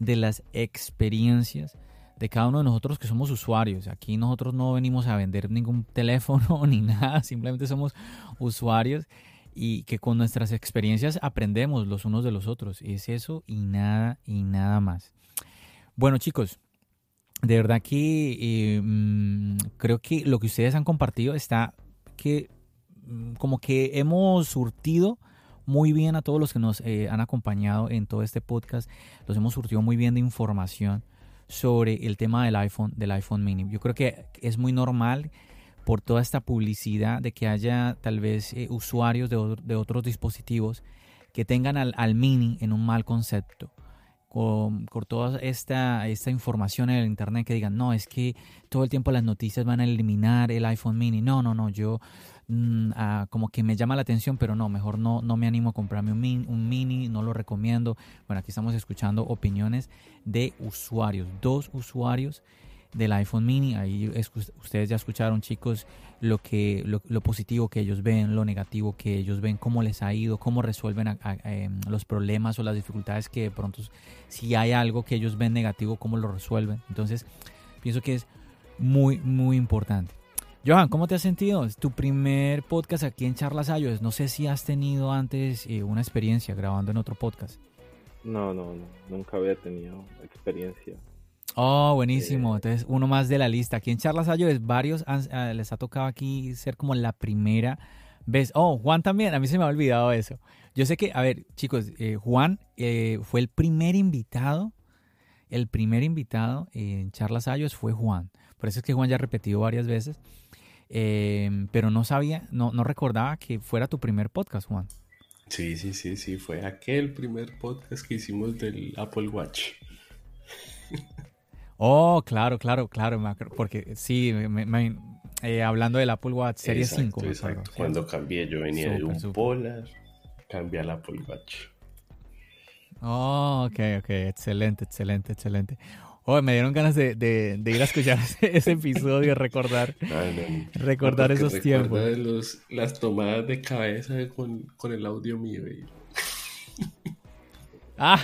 de las experiencias de cada uno de nosotros que somos usuarios. Aquí nosotros no venimos a vender ningún teléfono ni nada, simplemente somos usuarios y que con nuestras experiencias aprendemos los unos de los otros. Es eso y nada y nada más. Bueno chicos, de verdad que eh, mm, creo que lo que ustedes han compartido está que mm, como que hemos surtido muy bien a todos los que nos eh, han acompañado en todo este podcast. Los hemos surtido muy bien de información sobre el tema del iPhone, del iPhone mini. Yo creo que es muy normal por toda esta publicidad de que haya tal vez eh, usuarios de, otros dispositivos que tengan al, al, mini en un mal concepto. Con, con, toda esta, esta información en el internet que digan, no, es que todo el tiempo las noticias van a eliminar el iPhone mini. No, no, no, yo Mm, como que me llama la atención, pero no, mejor no, no me animo a comprarme un mini, un mini, no lo recomiendo. Bueno, aquí estamos escuchando opiniones de usuarios, dos usuarios del iPhone mini. Ahí ustedes ya escucharon, chicos, lo, que, lo, positivo que ellos ven, lo negativo que ellos ven, cómo les ha ido, cómo resuelven em, los problemas o las dificultades que de pronto, si hay algo que ellos ven negativo, cómo lo resuelven. Entonces, pienso que es muy, muy importante. Johan, ¿cómo te has sentido? Es tu primer podcast aquí en Charlas Ayos. No sé si has tenido antes eh, una experiencia grabando en otro podcast. No, no, no. Nunca había tenido experiencia. Oh, buenísimo. Eh, Entonces, uno más de la lista. Aquí en Charlas Ayos, varios ah, les ha tocado aquí ser como la primera vez. Oh, Juan también. A mí se me ha olvidado eso. Yo sé que, a ver, chicos, eh, Juan fue el primer invitado. El primer invitado en Charlas Ayos fue Juan. Por eso es que Juan ya ha repetido varias veces. Em, pero no sabía, no, no recordaba que fuera tu primer podcast, Juan. Sí, sí, sí, sí, fue aquel primer podcast que hicimos del Apple Watch. Oh, claro, claro, claro, porque sí, eh, hablando del Apple Watch Serie 5. Exacto, cuando cambié yo venía de un Polar, cambié al Apple Watch. Oh, ok, ok, excelente, excelente, excelente. Oh, me dieron ganas de, de, ir a escuchar ese, episodio, recordar, recordar esos tiempos. Los, las tomadas de cabeza con, con el audio mío. Ah.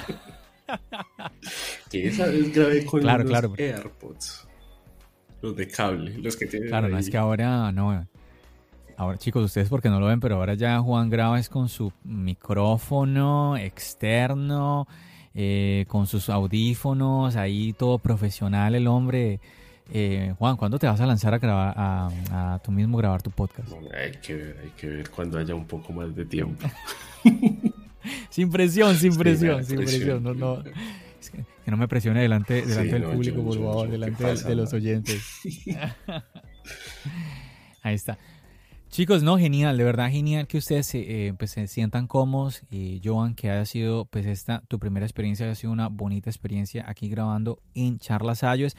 que esa vez grabé con los AirPods. Los de cable, los que tienen. Claro, no es que ahora no. Ahora, chicos, ustedes porque no lo ven, pero ahora ya Juan graba es con su micrófono externo eh, con sus audífonos, ahí todo profesional el hombre. Eh, Juan, ¿cuándo te vas a lanzar a grabar, a, tú mismo grabar tu podcast? hay que ver, hay que ver cuando haya un poco más de tiempo. sin presión, sin presión, sin presión. No, no, que, no me presione delante, delante del público, por favor, delante de los oyentes. Ahí está. Chicos, no, genial, de verdad genial que ustedes eh, pues, se sientan cómodos. Y Joan, que haya sido, pues esta, tu primera experiencia, haya sido una bonita experiencia aquí grabando en Charlas Ayos.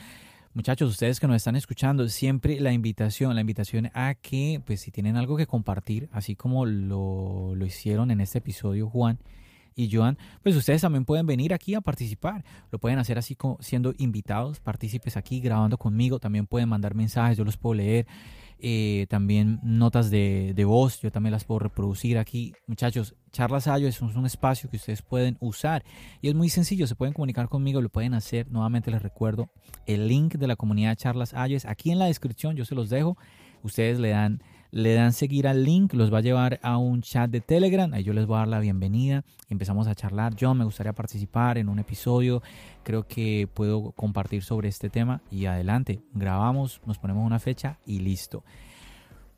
Muchachos, ustedes que nos están escuchando, siempre la invitación, la invitación a que, pues si tienen algo que compartir, así como lo, lo hicieron en este episodio Juan y Joan, pues ustedes también pueden venir aquí a participar. Lo pueden hacer así como siendo invitados, partícipes aquí grabando conmigo. También pueden mandar mensajes, yo los puedo leer. Eh, también notas de, voz, yo también las puedo reproducir aquí. Muchachos, Charlas Ayo es un, espacio que ustedes pueden usar y es muy sencillo, se pueden comunicar conmigo, lo pueden hacer. Nuevamente les recuerdo, el link de la comunidad Charlas Ayo es aquí en la descripción, yo se los dejo. Ustedes le dan le dan seguir al link, los va a llevar a un chat de Telegram, ahí yo les voy a dar la bienvenida, empezamos a charlar, yo me gustaría participar en un episodio, creo que puedo compartir sobre este tema y adelante, grabamos, nos ponemos una fecha y listo.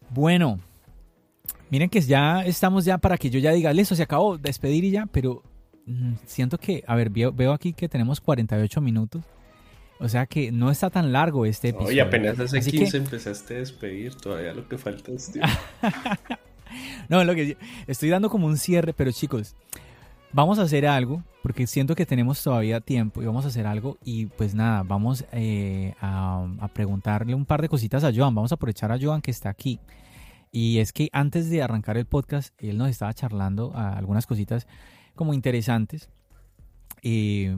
Bueno, miren que ya estamos ya para que yo ya diga, listo, se acabó, despedir y ya, pero mm, siento que, a ver, veo aquí que tenemos 48 minutos. O sea que no está tan largo este episodio. Y apenas hace 15 empezaste a despedir, todavía lo que falta es no, lo que estoy dando como un cierre, pero chicos, vamos a hacer algo, porque siento que tenemos todavía tiempo y vamos a hacer algo y pues nada, vamos eh, a, a, preguntarle un par de cositas a Joan, vamos a aprovechar a Joan que está aquí. Y es que antes de arrancar el podcast, él nos estaba charlando algunas cositas como interesantes. Eh,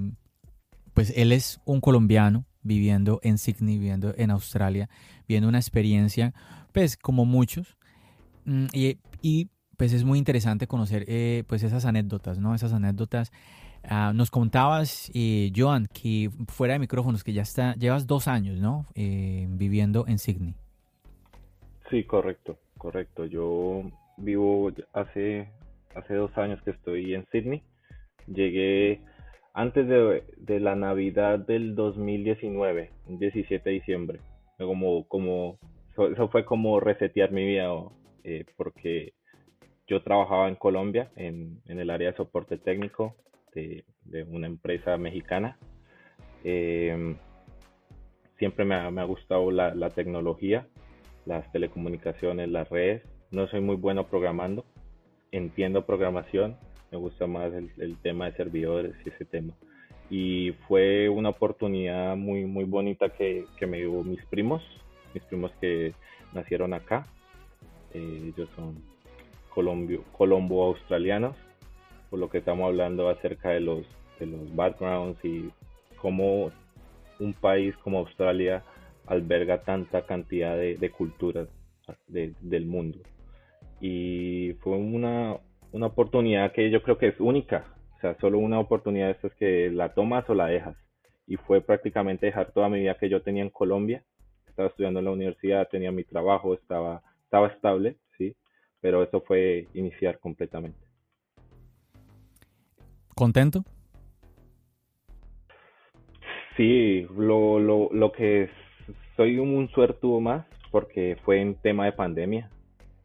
pues él es un colombiano viviendo en Sydney, viviendo en Australia, viendo una experiencia, pues como muchos, mm, y, y pues es muy interesante conocer eh, pues esas anécdotas, ¿no? Esas anécdotas Ah, nos contabas, eh, Joan, que fuera de micrófonos, que ya está, llevas dos años, ¿no? Eh, viviendo en Sydney. Sí, correcto, correcto. Yo vivo hace, hace dos años que estoy en Sydney. Llegué antes de, de la Navidad del 2019, 17 de diciembre. Como, como, eso fue como resetear mi vida, eh, porque yo trabajaba en Colombia, en, en el área de soporte técnico de, una empresa mexicana. Eh, siempre me ha, me ha gustado la, la, tecnología, las telecomunicaciones, las redes. No soy muy bueno programando, entiendo programación, me gusta más el, el, tema de servidores y ese tema. Y fue una oportunidad muy, muy bonita que, que me dio mis primos, mis primos que nacieron acá. Eh, ellos son colombio, colombo australianos, por lo que estamos hablando acerca de los, de los backgrounds y cómo un país como Australia alberga tanta cantidad de, de culturas de, del mundo. Y fue una, una oportunidad que yo creo que es única, o sea, solo una oportunidad de estas que la tomas o la dejas. Y fue prácticamente dejar toda mi vida que yo tenía en Colombia. Estaba estudiando en la universidad, tenía mi trabajo, estaba, estaba estable, sí, pero eso fue iniciar completamente. ¿Contento? Sí, lo, lo, lo que es, soy un suertudo más porque fue en tema de pandemia,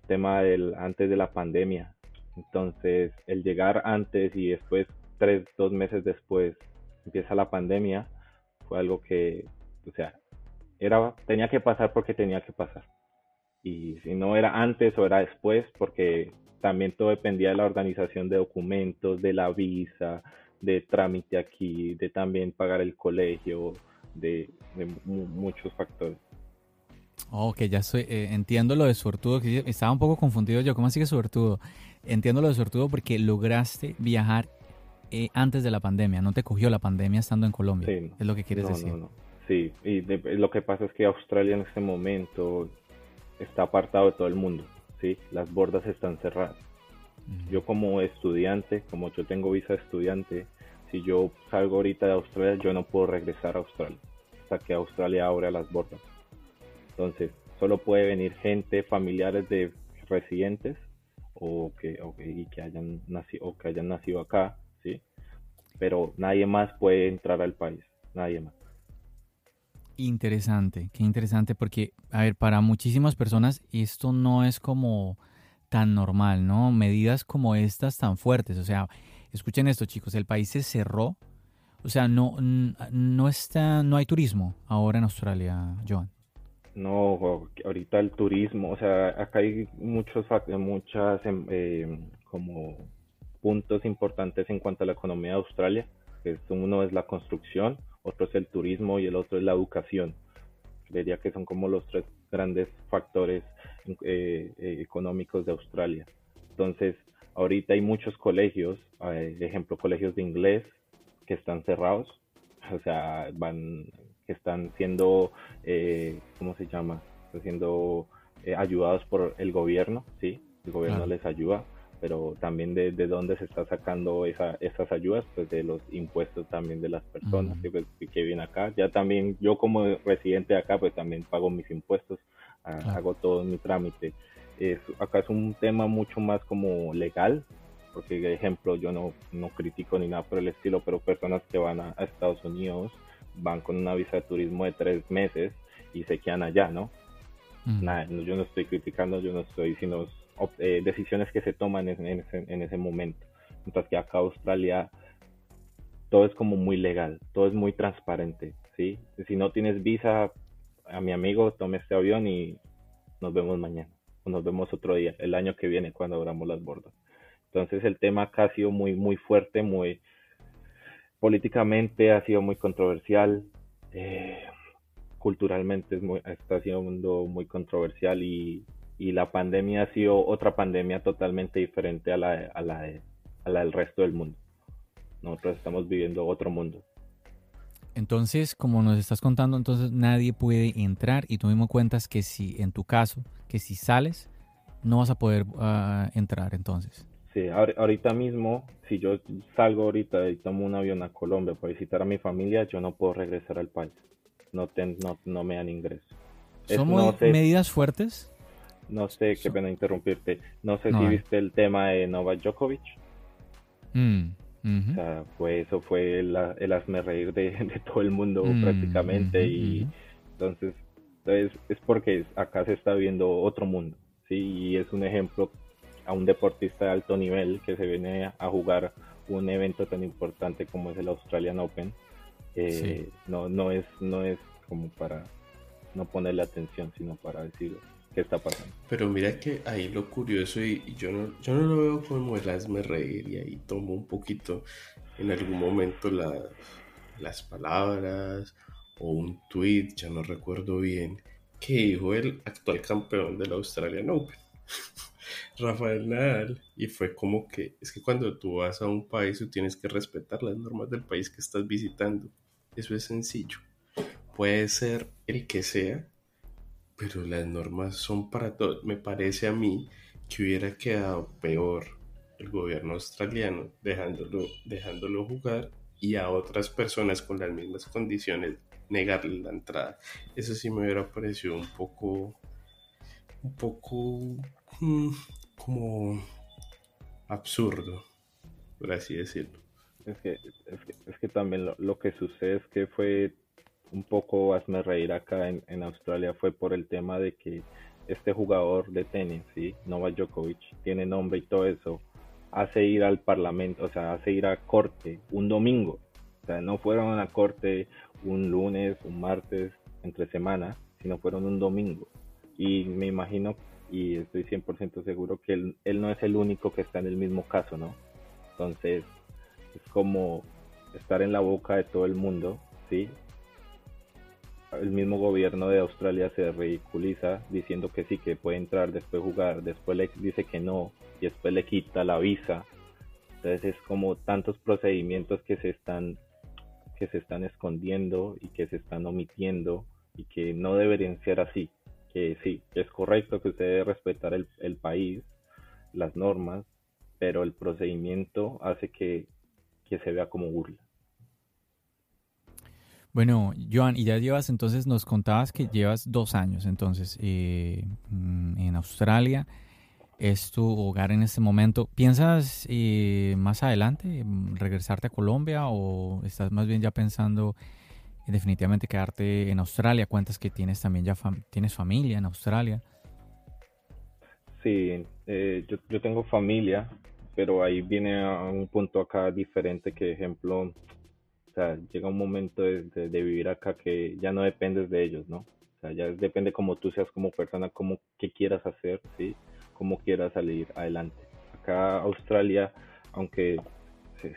tema del antes de la pandemia. Entonces, el llegar antes y después, tres, dos meses después, empieza la pandemia, fue algo que, o sea, era, tenía que pasar porque tenía que pasar. Y si no era antes o era después, porque también todo dependía de la organización de documentos, de la visa, de trámite aquí, de también pagar el colegio, de, muchos factores. Ok, ya soy, eh, entiendo lo de suertudo, que estaba un poco confundido yo, ¿cómo así que suertudo? Entiendo lo de suertudo porque lograste viajar eh, antes de la pandemia, no te cogió la pandemia estando en Colombia, Sí, es lo que quieres no, decir. no, no. Sí, y de- lo que pasa es que Australia en este momento está apartado de todo el mundo, ¿sí? Las bordas están cerradas. Yo como estudiante, como yo tengo visa de estudiante, si yo salgo ahorita de Australia, yo no puedo regresar a Australia hasta que Australia abra las bordas. Entonces, solo puede venir gente, familiares de residentes o que, o que- y que hayan nacido o que hayan nacido acá, ¿sí? Pero nadie más puede entrar al país, nadie más. Interesante, qué interesante porque, a ver, para muchísimas personas esto no es como tan normal, ¿no? Medidas como estas tan fuertes, o sea, escuchen esto chicos, el país se cerró, o sea, no, no está, no hay turismo ahora en Australia, Joan. No, ahorita el turismo, o sea, acá hay muchos, muchas eh, como puntos importantes en cuanto a la economía de Australia. es- uno es la construcción, otro es el turismo y el otro es la educación. Diría que son como los tres grandes factores eh, eh, económicos de Australia. Entonces, ahorita hay muchos colegios, eh, ejemplo, colegios de inglés que están cerrados, o sea, van, que están siendo eh, ¿cómo se llama? Están siendo eh, ayudados por el gobierno, ¿sí? El gobierno les ayuda, pero también de, de dónde se está sacando esa, esas ayudas, pues de los impuestos también de las personas Ujú. que, pues, que viven acá. Ya también, yo como residente de acá, pues también pago mis impuestos, ah, hago todo mi trámite. Es, acá es un tema mucho más como legal, porque, por ejemplo, yo no, no critico ni nada por el estilo, pero personas que van a, a Estados Unidos van con una visa de turismo de tres meses y se quedan allá, ¿no? Mm. Nada, yo no estoy criticando, yo no estoy diciendo eh, decisiones que se toman en, en ese, en ese momento. Mientras que acá Australia todo es como muy legal, todo es muy transparente, ¿sí? Si no tienes visa, a mi amigo, tome este avión y nos vemos mañana, o nos vemos otro día, el año que viene cuando abramos las bordas. Entonces el tema acá ha sido muy, muy fuerte, muy políticamente ha sido muy controversial, eh, culturalmente es muy, está siendo muy controversial y, la pandemia ha sido otra pandemia totalmente diferente a la del resto del mundo. Nosotros estamos viviendo otro mundo. Entonces, como nos estás contando, entonces nadie puede entrar y tú mismo cuentas que si, en tu caso, que si sales, no vas a poder ah, entrar entonces. Sí, ahorita mismo, si yo salgo ahorita y tomo un avión a Colombia para visitar a mi familia, yo no puedo regresar al país. No, no, no me dan ingreso. ¿Son medidas fuertes? No sé, qué pena interrumpirte. No sé si viste el tema de Novak Djokovic. Mm, o sea, pues eso fue el, el reír de, todo el mundo mm, prácticamente. y entonces, es, es porque acá se está viendo otro mundo. Sí, y es un ejemplo a un deportista de alto nivel que se viene a jugar un evento tan importante como es el Australian Open. Eh, no, no es, no es como para no ponerle atención, sino para decir qué está pasando. Pero mira que ahí lo curioso, y, yo, no, yo no lo veo como el hazme reír, y ahí tomo un poquito en algún momento las palabras o un tweet, ya no recuerdo bien, que dijo el actual campeón del Australian Open. Rafael Nadal y fue como que es que cuando tú vas a un país tú tienes que respetar las normas del país que estás visitando. Eso es sencillo. Puede ser el que sea, pero las normas son para todos. Me parece a mí que hubiera quedado peor el gobierno australiano dejándolo, dejándolo jugar y a otras personas con las mismas condiciones negarle la entrada. Eso sí me hubiera parecido un poco un poco mm, como absurdo, por así decirlo. Es que, es que, también lo, que sucede es que fue un poco hazme reír acá en, Australia fue por el tema de que este jugador de tenis, ¿sí? Novak Djokovic, tiene nombre y todo eso, hace ir al parlamento, o sea, hace ir a corte un domingo. O sea, no fueron a la corte un lunes, un martes, entre semana, sino fueron un domingo. Y me imagino y estoy 100% seguro que él, él no es el único que está en el mismo caso, ¿no? Entonces, es como estar en la boca de todo el mundo, ¿sí? El mismo gobierno de Australia se ridiculiza diciendo que sí, que puede entrar, después jugar, después le dice que no, y después le quita la visa. Entonces es como tantos procedimientos que se están que se están escondiendo y que se están omitiendo y que no deberían ser así que sí, es correcto que usted debe respetar el, el país, las normas, pero el procedimiento hace que, se vea como burla. Bueno, Joan, y ya llevas, entonces nos contabas que llevas dos años, entonces, eh, mm, en Australia. Es tu hogar en este momento. ¿Piensas eh, más adelante regresarte a Colombia o estás más bien ya pensando definitivamente quedarte en Australia. Cuentas que tienes también ya tienes familia en Australia. Sí, eh, yo, yo, tengo familia, pero ahí viene a un punto acá diferente que, ejemplo, llega un momento de, de, vivir acá que ya no dependes de ellos, ¿no? O sea, ya depende como tú seas como persona, como qué quieras hacer, ¿sí? Cómo quieras salir adelante. Acá Australia, aunque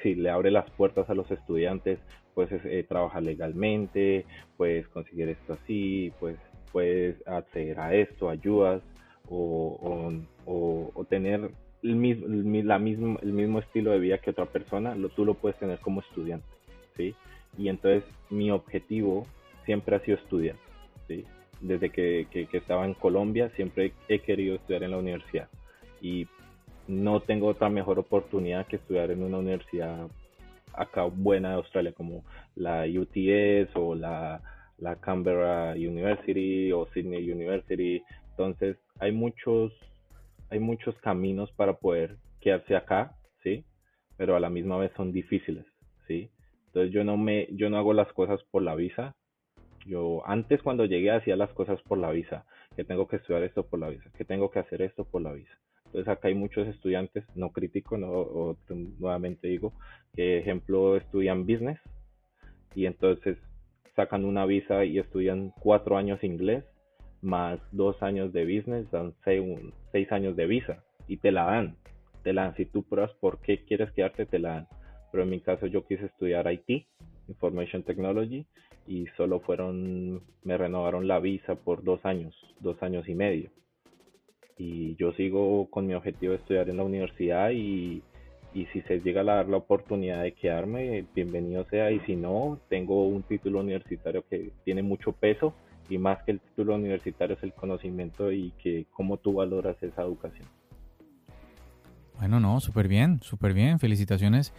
sí, le abre las puertas a los estudiantes, puedes eh, trabajar legalmente, puedes conseguir esto así, pues puedes acceder a esto, ayudas o, o, tener el mismo, la mismo, el mismo estilo de vida que otra persona, lo, tú lo puedes tener como estudiante, ¿sí? Y entonces mi objetivo siempre ha sido estudiar, ¿sí? Desde que, que estaba en Colombia siempre he querido estudiar en la universidad y no tengo otra mejor oportunidad que estudiar en una universidad acá buena de Australia, como la UTS o la, la Canberra University o Sydney University. Entonces, hay muchos, hay muchos caminos para poder quedarse acá, ¿sí? Pero a la misma vez son difíciles, ¿sí? Entonces yo no me, yo no hago las cosas por la visa. Yo antes cuando llegué hacía las cosas por la visa, que tengo que estudiar esto por la visa, que tengo que hacer esto por la visa. Entonces acá hay muchos estudiantes, no crítico, no, nuevamente digo, que ejemplo estudian business y entonces sacan una visa y estudian cuatro años inglés más dos años de business, dan seis, años de visa y te la dan, te la dan. Si tú pruebas por qué quieres quedarte, te la dan. Pero en mi caso yo quise estudiar IT, Information Technology, y solo fueron, me renovaron la visa por dos años, dos años y medio y yo sigo con mi objetivo de estudiar en la universidad y, si se llega a dar la oportunidad de quedarme, bienvenido sea y si no, tengo un título universitario que tiene mucho peso y más que el título universitario es el conocimiento y que cómo tú valoras esa educación. Bueno, no, súper bien, súper bien. Felicitaciones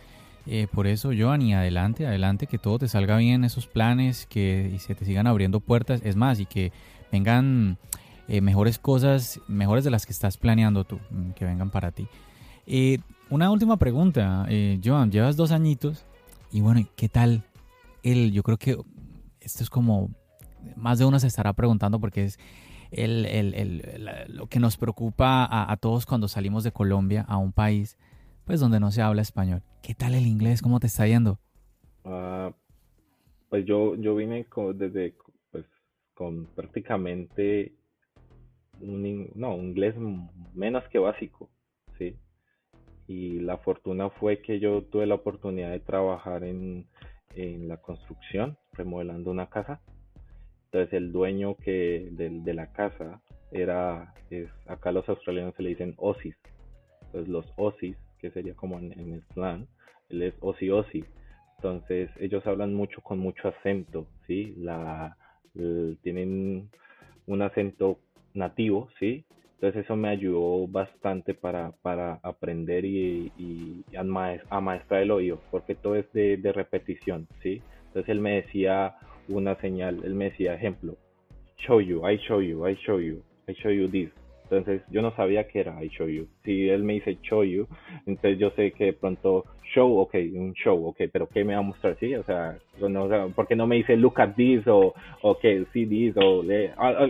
eh, por eso, Joan, y adelante, adelante, que todo te salga bien, esos planes, que se te sigan abriendo puertas. Es más, y que vengan eh, mejores cosas, mejores de las que estás planeando tú, mm, que vengan para ti. Eh, una última pregunta, Joan, llevas dos añitos y bueno, ¿qué tal el, yo creo que esto es como, más de uno se estará preguntando porque es el, el, el, lo que nos preocupa a, todos cuando salimos de Colombia a un país, pues donde no se habla español. ¿Qué tal el inglés? ¿Cómo te está yendo? Uh, pues yo, yo vine desde, pues, con prácticamente un, no, un inglés menos que básico, ¿sí? Y la fortuna fue que yo tuve la oportunidad de trabajar en, en la construcción, remodelando una casa. Entonces el dueño que de, de la casa era, es, acá los australianos se le dicen Osis. Entonces los Osis, que sería como en, el slang, él es Osi Osi. Entonces ellos hablan mucho con mucho acento, ¿sí? La, tienen un acento nativo, ¿sí? Entonces eso me ayudó bastante para, para aprender y, y amaestrar el oído, porque todo es de, de, repetición, ¿sí? Entonces él me decía una señal, él me decía, ejemplo, show you, I show you, I show you, I show you this. Entonces yo no sabía qué era I show you. Si él me dice show you, entonces yo sé que de pronto show, ok, un show, ok, pero ¿qué me va a mostrar? Sí, o sea, no, ¿por qué no me dice look at this o, ok, see this o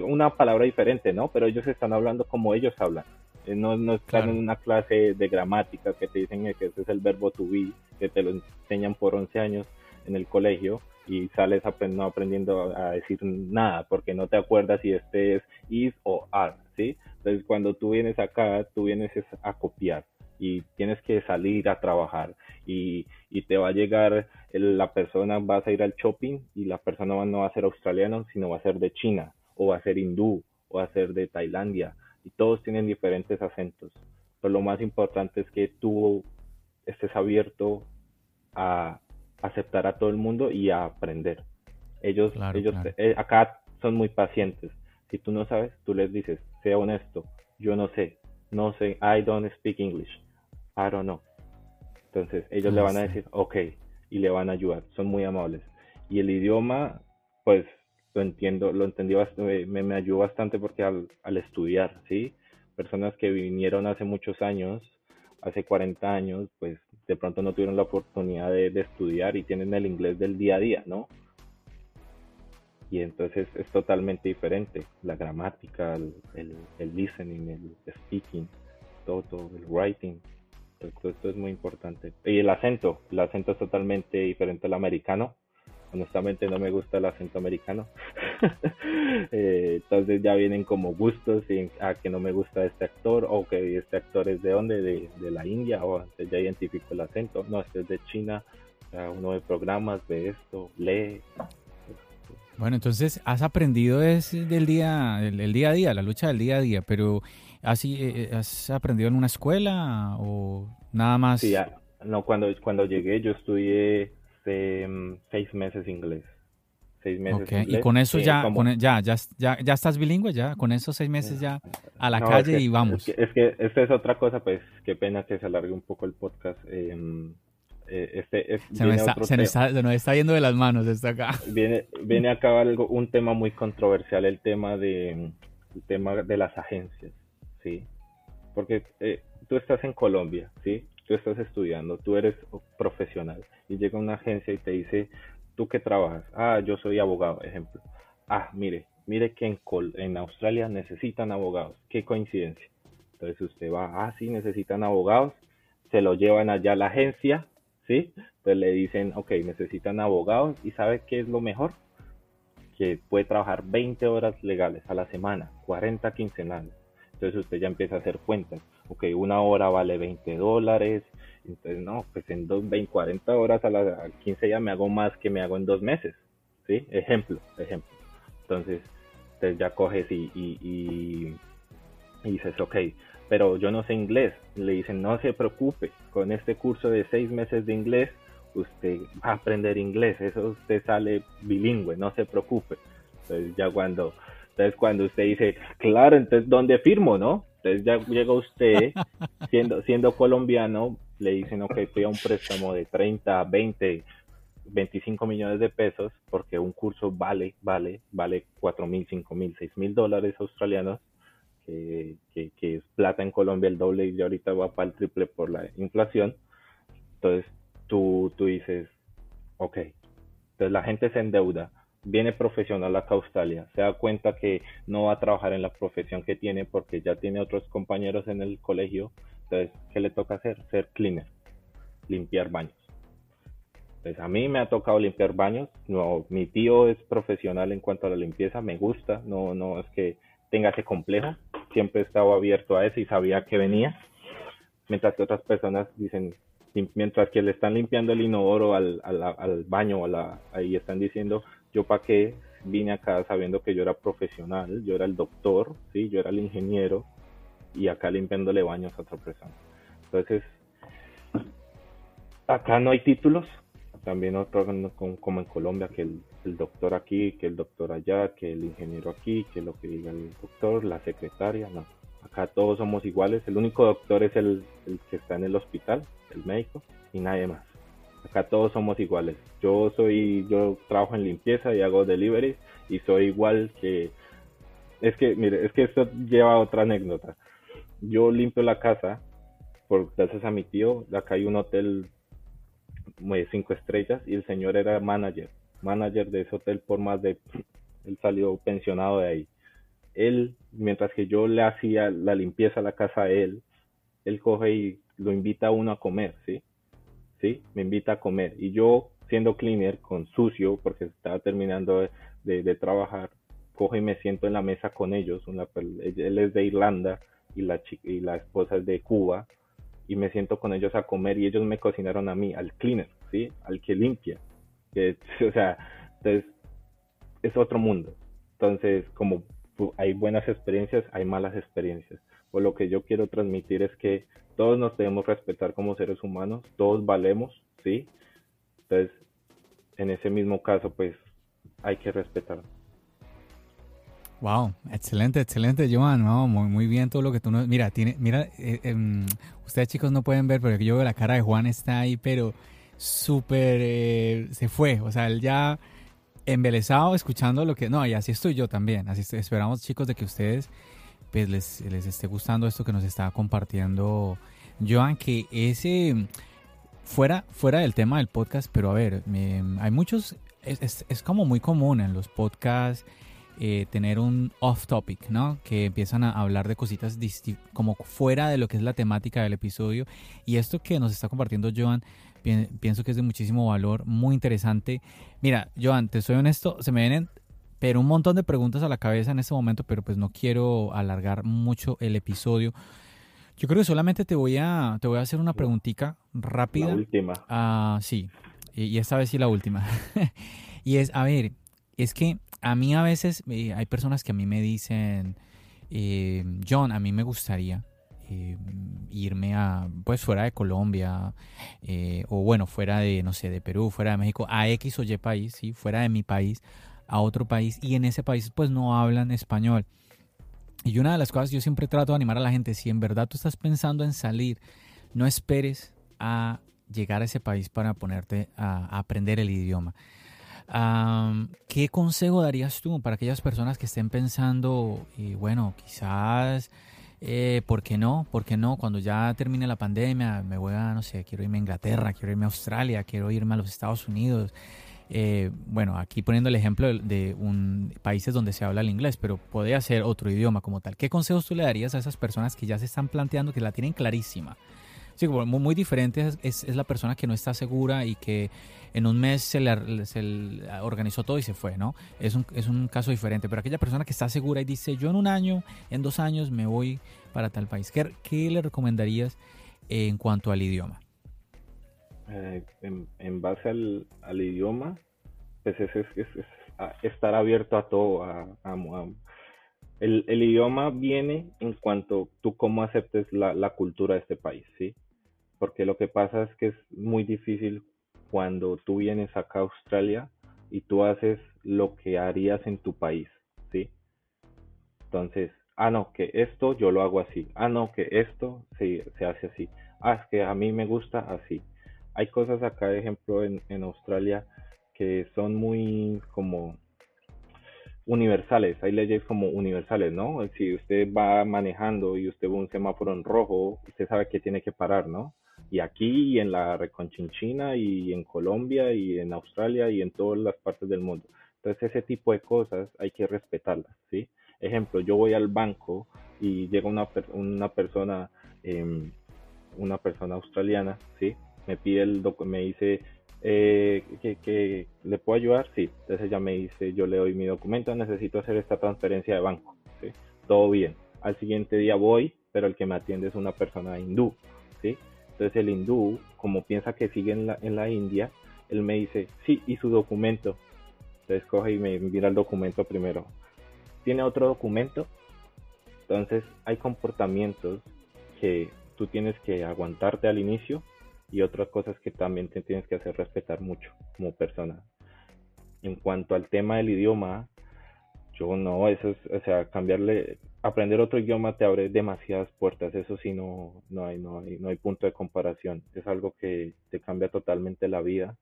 una palabra diferente, ¿no? Pero ellos están hablando como ellos hablan. Eh, no, no están en una clase de gramática que te dicen que ese es el verbo to be, que te lo enseñan por 11 años en el colegio y sales no aprendiendo a decir nada porque no te acuerdas si este es is o are, ¿sí? Entonces cuando tú vienes acá, tú vienes a copiar y tienes que salir a trabajar y, y te va a llegar la persona, vas a ir al shopping y la persona no va a ser australiano, sino va a ser de China o va a ser hindú o va a ser de Tailandia y todos tienen diferentes acentos. Pero lo más importante es que tú estés abierto a aceptar a todo el mundo y a aprender. Ellos, ellos eh, acá son muy pacientes. Si tú no sabes, tú les dices, sea honesto, yo no sé, no sé, I don't speak English, I don't know. Entonces ellos le van a decir, ok, y le van a ayudar, son muy amables. Y el idioma, pues lo entiendo, lo entendí bastante, me, me ayudó bastante porque al, al estudiar, ¿sí? Personas que vinieron hace muchos años, hace 40 años, pues de pronto no tuvieron la oportunidad de, de estudiar y tienen el inglés del día a día, ¿no? Y entonces es totalmente diferente la gramática, el, el, listening, el speaking, todo, el writing, todo esto es muy importante. Y el acento, el acento es totalmente diferente al americano. Honestamente no me gusta el acento americano. Eh, entonces ya vienen como gustos y a que no me gusta este actor o que este actor es de dónde, de, de la India o ya identifico el acento. No, este es de China. uno de programas, de esto, lee, bueno, entonces has aprendido es del día, el, día a día, la lucha del día a día, pero así eh, eh, has aprendido en una escuela o nada más. Sí, no, cuando cuando llegué yo estudié em, seis meses inglés. Seis meses inglés, y con eso ya, e, ya, ya, ya, estás bilingüe ya, con esos seis meses ya a la calle y vamos. Es que, es que esta es otra cosa, pues qué pena que se alargue un poco el podcast. Eh, este, se, nos está, se, está, está, yendo de las manos esto acá. Viene, viene acá algo, un tema muy controversial, el tema de, el tema de las agencias, ¿sí? Porque eh, tú estás en Colombia, ¿sí? Tú estás estudiando, tú eres profesional y llega una agencia y te dice, ¿tú qué trabajas? Ah, yo soy abogado, ejemplo. Ah, mire, mire que en, en Australia necesitan abogados. Qué coincidencia. Entonces usted va, ah, sí, necesitan abogados, se lo llevan allá a la agencia, Entonces le dicen, ok, necesitan abogados y ¿sabe qué es lo mejor? Que puede trabajar 20 horas legales a la semana, 40 quincenales. Entonces usted ya empieza a hacer cuentas. Ok, una hora vale 20 dólares. Entonces, no, pues en dos, 20, 40 horas a la 15 ya me hago más que me hago en dos meses. ¿Sí? Ejemplo, ejemplo. Entonces, entonces ya coges y, y, y, y dices, ok, pero yo no sé inglés. Le dicen, no se preocupe, con este curso de seis meses de inglés, usted va a aprender inglés, eso usted sale bilingüe, no se preocupe. Entonces ya cuando, entonces cuando usted dice, claro, entonces ¿dónde firmo, no? Entonces ya llega usted, siendo, siendo colombiano, le dicen, ok, pida un préstamo de 30, 20, 25 millones de pesos, porque un curso vale, vale, vale 4 mil, 5 mil, 6 mil dólares australianos, que, que, es plata en Colombia el doble y ahorita va para el triple por la inflación. Entonces tú, tú dices, ok, entonces la gente se endeuda, viene profesional a Australia, se da cuenta que no va a trabajar en la profesión que tiene porque ya tiene otros compañeros en el colegio, entonces, ¿qué le toca hacer? Ser cleaner, limpiar baños. Entonces, a mí me ha tocado limpiar baños, no, mi tío es profesional en cuanto a la limpieza, me gusta, no, no es que tenga ese complejo, siempre he estado abierto a eso y sabía que venía, mientras que otras personas dicen, mientras que le están limpiando el inodoro al, al, al baño, a la, ahí están diciendo, yo para qué vine acá sabiendo que yo era profesional, yo era el doctor, ¿sí? yo era el ingeniero y acá limpiándole baños a otra persona. Entonces, acá no hay títulos, también otro como en Colombia, que el, el, doctor aquí, que el doctor allá, que el ingeniero aquí, que lo que diga el doctor, la secretaria, no. Acá todos somos iguales, el único doctor es el, que está en el hospital, el médico, y nadie más. Acá todos somos iguales. Yo soy, yo trabajo en limpieza y hago deliveries y soy igual que, es que, mire, es que esto lleva otra anécdota. Yo limpio la casa, por gracias a mi tío, acá hay un hotel de cinco estrellas y el señor era manager, manager de ese hotel por más de, él salió pensionado de ahí. Él, mientras que yo le hacía la limpieza a la casa a él, él coge y lo invita a uno a comer, ¿sí? ¿sí? Me invita a comer. Y yo, siendo cleaner, con sucio, porque estaba terminando de, trabajar, cojo y me siento en la mesa con ellos. Él es de Irlanda y la, y la esposa es de Cuba. Y me siento con ellos a comer y ellos me cocinaron a mí, al cleaner, ¿sí? Al que limpia. Que, o sea, entonces, es otro mundo. Entonces, como hay buenas experiencias, hay malas experiencias. O lo que yo quiero transmitir es que todos nos debemos respetar como seres humanos, todos valemos, ¿sí? Entonces, en ese mismo caso, pues hay que respetar. Wow, excelente, excelente, Joan. No, muy, muy bien todo lo que tú nos. Mira, tiene, mira, eh, eh, ustedes chicos no pueden ver, pero yo veo la cara de Juan está ahí, pero súper eh, se fue. O sea, él ya embelesado escuchando lo que. No, y así estoy yo también. Así. Esperamos, chicos, de que ustedes pues les, les esté gustando esto que nos está compartiendo Joan, que ese fuera, fuera del tema del podcast, pero a ver, hay muchos, es, es, como muy común en los podcasts eh, tener un off topic, ¿no? Que empiezan a hablar de cositas como fuera de lo que es la temática del episodio. Y esto que nos está compartiendo Joan, pienso que es de muchísimo valor, muy interesante. Mira, Joan, te soy honesto, se me vienen pero un montón de preguntas a la cabeza en este momento, pero pues no quiero alargar mucho el episodio. Yo creo que solamente te voy a, te voy a hacer una preguntita rápida. La última. Ah, sí, y, esta vez sí la última. y es, a ver, es que a mí a veces eh, hay personas que a mí me dicen, eh, John, a mí me gustaría eh, irme a, pues fuera de Colombia, o bueno, fuera de, no sé, de Perú, fuera de México, a X o Y país, ¿sí? fuera de mi país, a otro país y en ese país pues no hablan español. Y una de las cosas que yo siempre trato de animar a la gente, si en verdad tú estás pensando en salir, no esperes a llegar a ese país para ponerte a, aprender el idioma. ¿Qué consejo darías tú para aquellas personas que estén pensando, y bueno, quizás, eh, ¿por qué no? ¿Por qué no? Cuando ya termine la pandemia, me voy a, no sé, quiero irme a Inglaterra, quiero irme a Australia, quiero irme a los Estados Unidos, eh, bueno, aquí poniendo el ejemplo de, un, países donde se habla el inglés, pero podría ser otro idioma como tal. ¿Qué consejos tú le darías a esas personas que ya se están planteando, que la tienen clarísima? Sí, muy, diferente es, la persona que no está segura y que en un mes se le, organizó todo y se fue, ¿no? Es un, caso diferente, pero aquella persona que está segura y dice, yo en un año, en dos años me voy para tal país, ¿qué, le recomendarías en cuanto al idioma? Eh, en, base al, idioma, pues es, es, estar abierto a todo. El, idioma viene en cuanto tú cómo aceptes la, la, cultura de este país, ¿sí? Porque lo que pasa es que es muy difícil cuando tú vienes acá a Australia y tú haces lo que harías en tu país, ¿sí? Entonces, ah, no, que esto yo lo hago así, ah, no, que esto se, se hace así, ah, es que a mí me gusta así. Hay cosas acá, de ejemplo, en, en Australia que son muy como universales, hay leyes como universales, ¿no? Si usted va manejando y usted ve un semáforo en rojo, usted sabe que tiene que parar, ¿no? Y aquí, y en la Reconchinchina, y en Colombia, y en Australia, y en todas las partes del mundo. Entonces, ese tipo de cosas hay que respetarlas, ¿sí? Ejemplo, yo voy al banco y llega una, una persona, em, una persona australiana, ¿sí? Me pide el me dice, eh, que, le puedo ayudar, sí. Entonces ella me dice, yo le doy mi documento, necesito hacer esta transferencia de banco, ¿sí? Todo bien. Al siguiente día voy, pero el que me atiende es una persona hindú, ¿sí? Entonces el hindú, como piensa que sigue en la, en la India, él me dice, sí, y su documento. Entonces coge y me mira el documento primero. ¿Tiene otro documento? Entonces hay comportamientos que tú tienes que aguantarte al inicio y otras cosas que también te tienes que hacer respetar mucho como persona. En cuanto al tema del idioma, yo no, eso es, o sea, cambiarle, aprender otro idioma te abre demasiadas puertas, eso sí no, no hay, no hay, no hay punto de comparación, es algo que te cambia totalmente la vida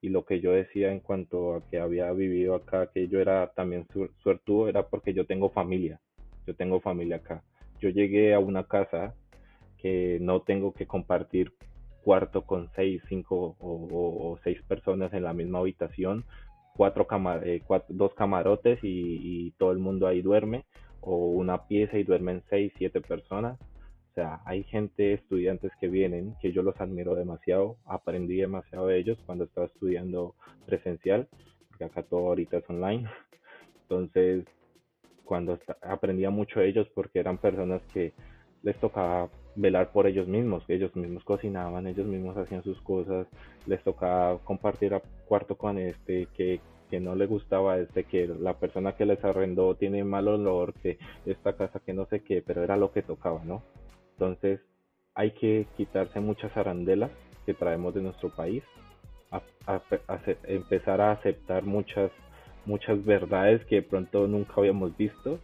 y lo que yo decía en cuanto a que había vivido acá, que yo era también suertudo, era porque yo tengo familia, yo tengo familia acá. Yo llegué a una casa que no tengo que compartir cuarto con seis, cinco o, seis personas en la misma habitación, cuatro, eh, dos camarotes y, todo el mundo ahí duerme, o una pieza y duermen seis, siete personas. O sea, hay gente, estudiantes que vienen, que yo los admiro demasiado, aprendí demasiado de ellos cuando estaba estudiando presencial, porque acá todo ahorita es online. Entonces, cuando aprendía mucho de ellos porque eran personas que les tocaba velar por ellos mismos, ellos mismos cocinaban, ellos mismos hacían sus cosas, les tocaba compartir a cuarto con este, que, que no le gustaba este, que la persona que les arrendó tiene mal olor, que esta casa que no sé qué, pero era lo que tocaba, ¿no? Entonces hay que quitarse muchas arandelas que traemos de nuestro país, empezar a aceptar muchas, muchas verdades que de pronto nunca habíamos visto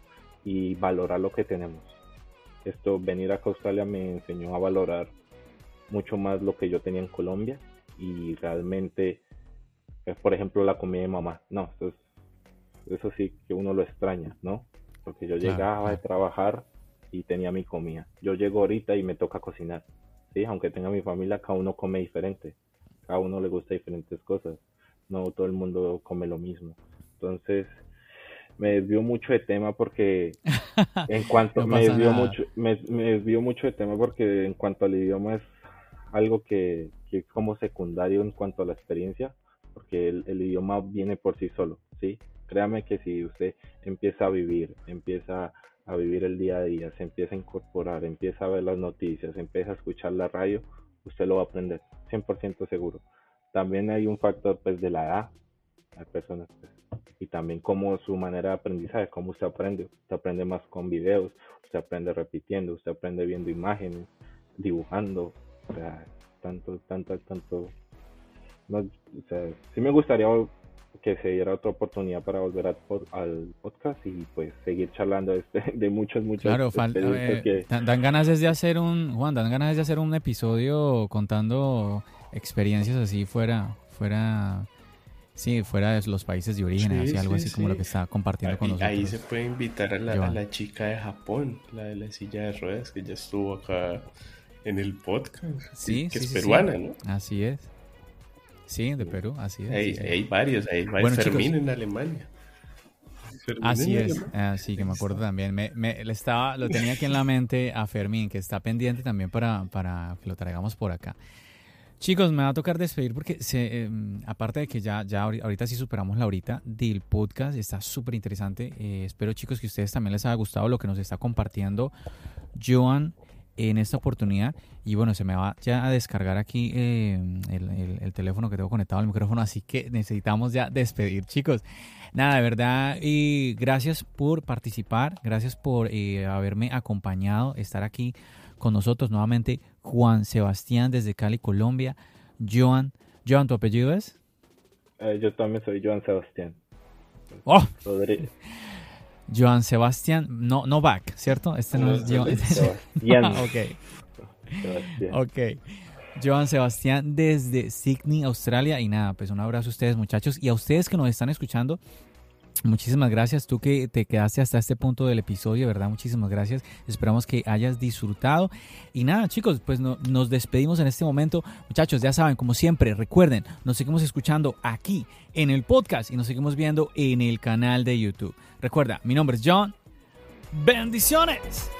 y valorar lo que tenemos esto, venir a Australia me enseñó a valorar mucho más lo que yo tenía en Colombia y realmente, es, por ejemplo, la comida de mamá. No, eso, eso sí que uno lo extraña, ¿no? Porque yo llegaba a trabajar y tenía mi comida. Yo llego ahorita y me toca cocinar, ¿sí? Aunque tenga mi familia, cada uno come diferente. Cada uno le gusta diferentes cosas. No todo el mundo come lo mismo. Entonces, me desvió mucho de tema porque en cuanto me desvió mucho me, desvió mucho de tema porque en cuanto al idioma es algo que, es como secundario en cuanto a la experiencia porque el, idioma viene por sí solo sí créame que si usted empieza a vivir empieza a vivir el día a día se empieza a incorporar empieza a ver las noticias empieza a escuchar la radio usted lo va a aprender 100% seguro. También hay un factor pues de la edad. Hay personas pues, y también como su manera de aprendizaje, cómo usted aprende. Usted aprende más con videos, usted aprende repitiendo, usted aprende viendo imágenes, dibujando, o sea, tanto, tanto, tanto. o sea, sí me gustaría que se diera otra oportunidad para volver al, podcast y pues seguir charlando de, este, de muchos, muchos. Claro, eh, dan, ganas de hacer un, Juan, dan ganas de hacer un episodio contando experiencias así fuera, fuera Sí, fuera de los países de origen, así, algo así como lo que está compartiendo con nosotros. Ahí se puede invitar a la, chica de Japón, la de la silla de ruedas, que ya estuvo acá en el podcast. Sí, que es peruana, ¿no? Así es. Sí, de Perú, así es. Hay, varios, hay, varios. Fermín en Alemania. así es, así que me acuerdo también. Me, me, estaba, lo tenía aquí en la mente a Fermín, que está pendiente también para, para que lo traigamos por acá. Chicos, me va a tocar despedir porque em, aparte de que ya, ya ahorita sí superamos la horita del podcast, está súper interesante. Eh, espero chicos que a ustedes también les haya gustado lo que nos está compartiendo Joan en esta oportunidad. Y bueno, se me va ya a descargar aquí em, el, teléfono que tengo conectado al micrófono, así que necesitamos ya despedir chicos. Nada, de verdad, y gracias por participar, gracias por eh, haberme acompañado, estar aquí con nosotros nuevamente Juan Sebastián desde Cali, Colombia. Joan, Joan, ¿tu apellido es? Eh, yo también soy Joan Sebastián. ¡Oh! Joan Sebastián, no, no back, ¿cierto? Este no, es Joan. Sebastián. ok. Sebastián. Ok. Joan Sebastián desde Sydney, Australia. Y nada, pues un abrazo a ustedes, muchachos. Y a ustedes que nos están escuchando, muchísimas gracias. Tú que te quedaste hasta este punto del episodio, ¿verdad? Muchísimas gracias. Esperamos que hayas disfrutado. Y nada, chicos, pues no- nos despedimos en este momento. Muchachos, ya saben, como siempre, recuerden, nos seguimos escuchando aquí en el podcast y nos seguimos viendo en el canal de YouTube. Recuerda, mi nombre es John. Bendiciones.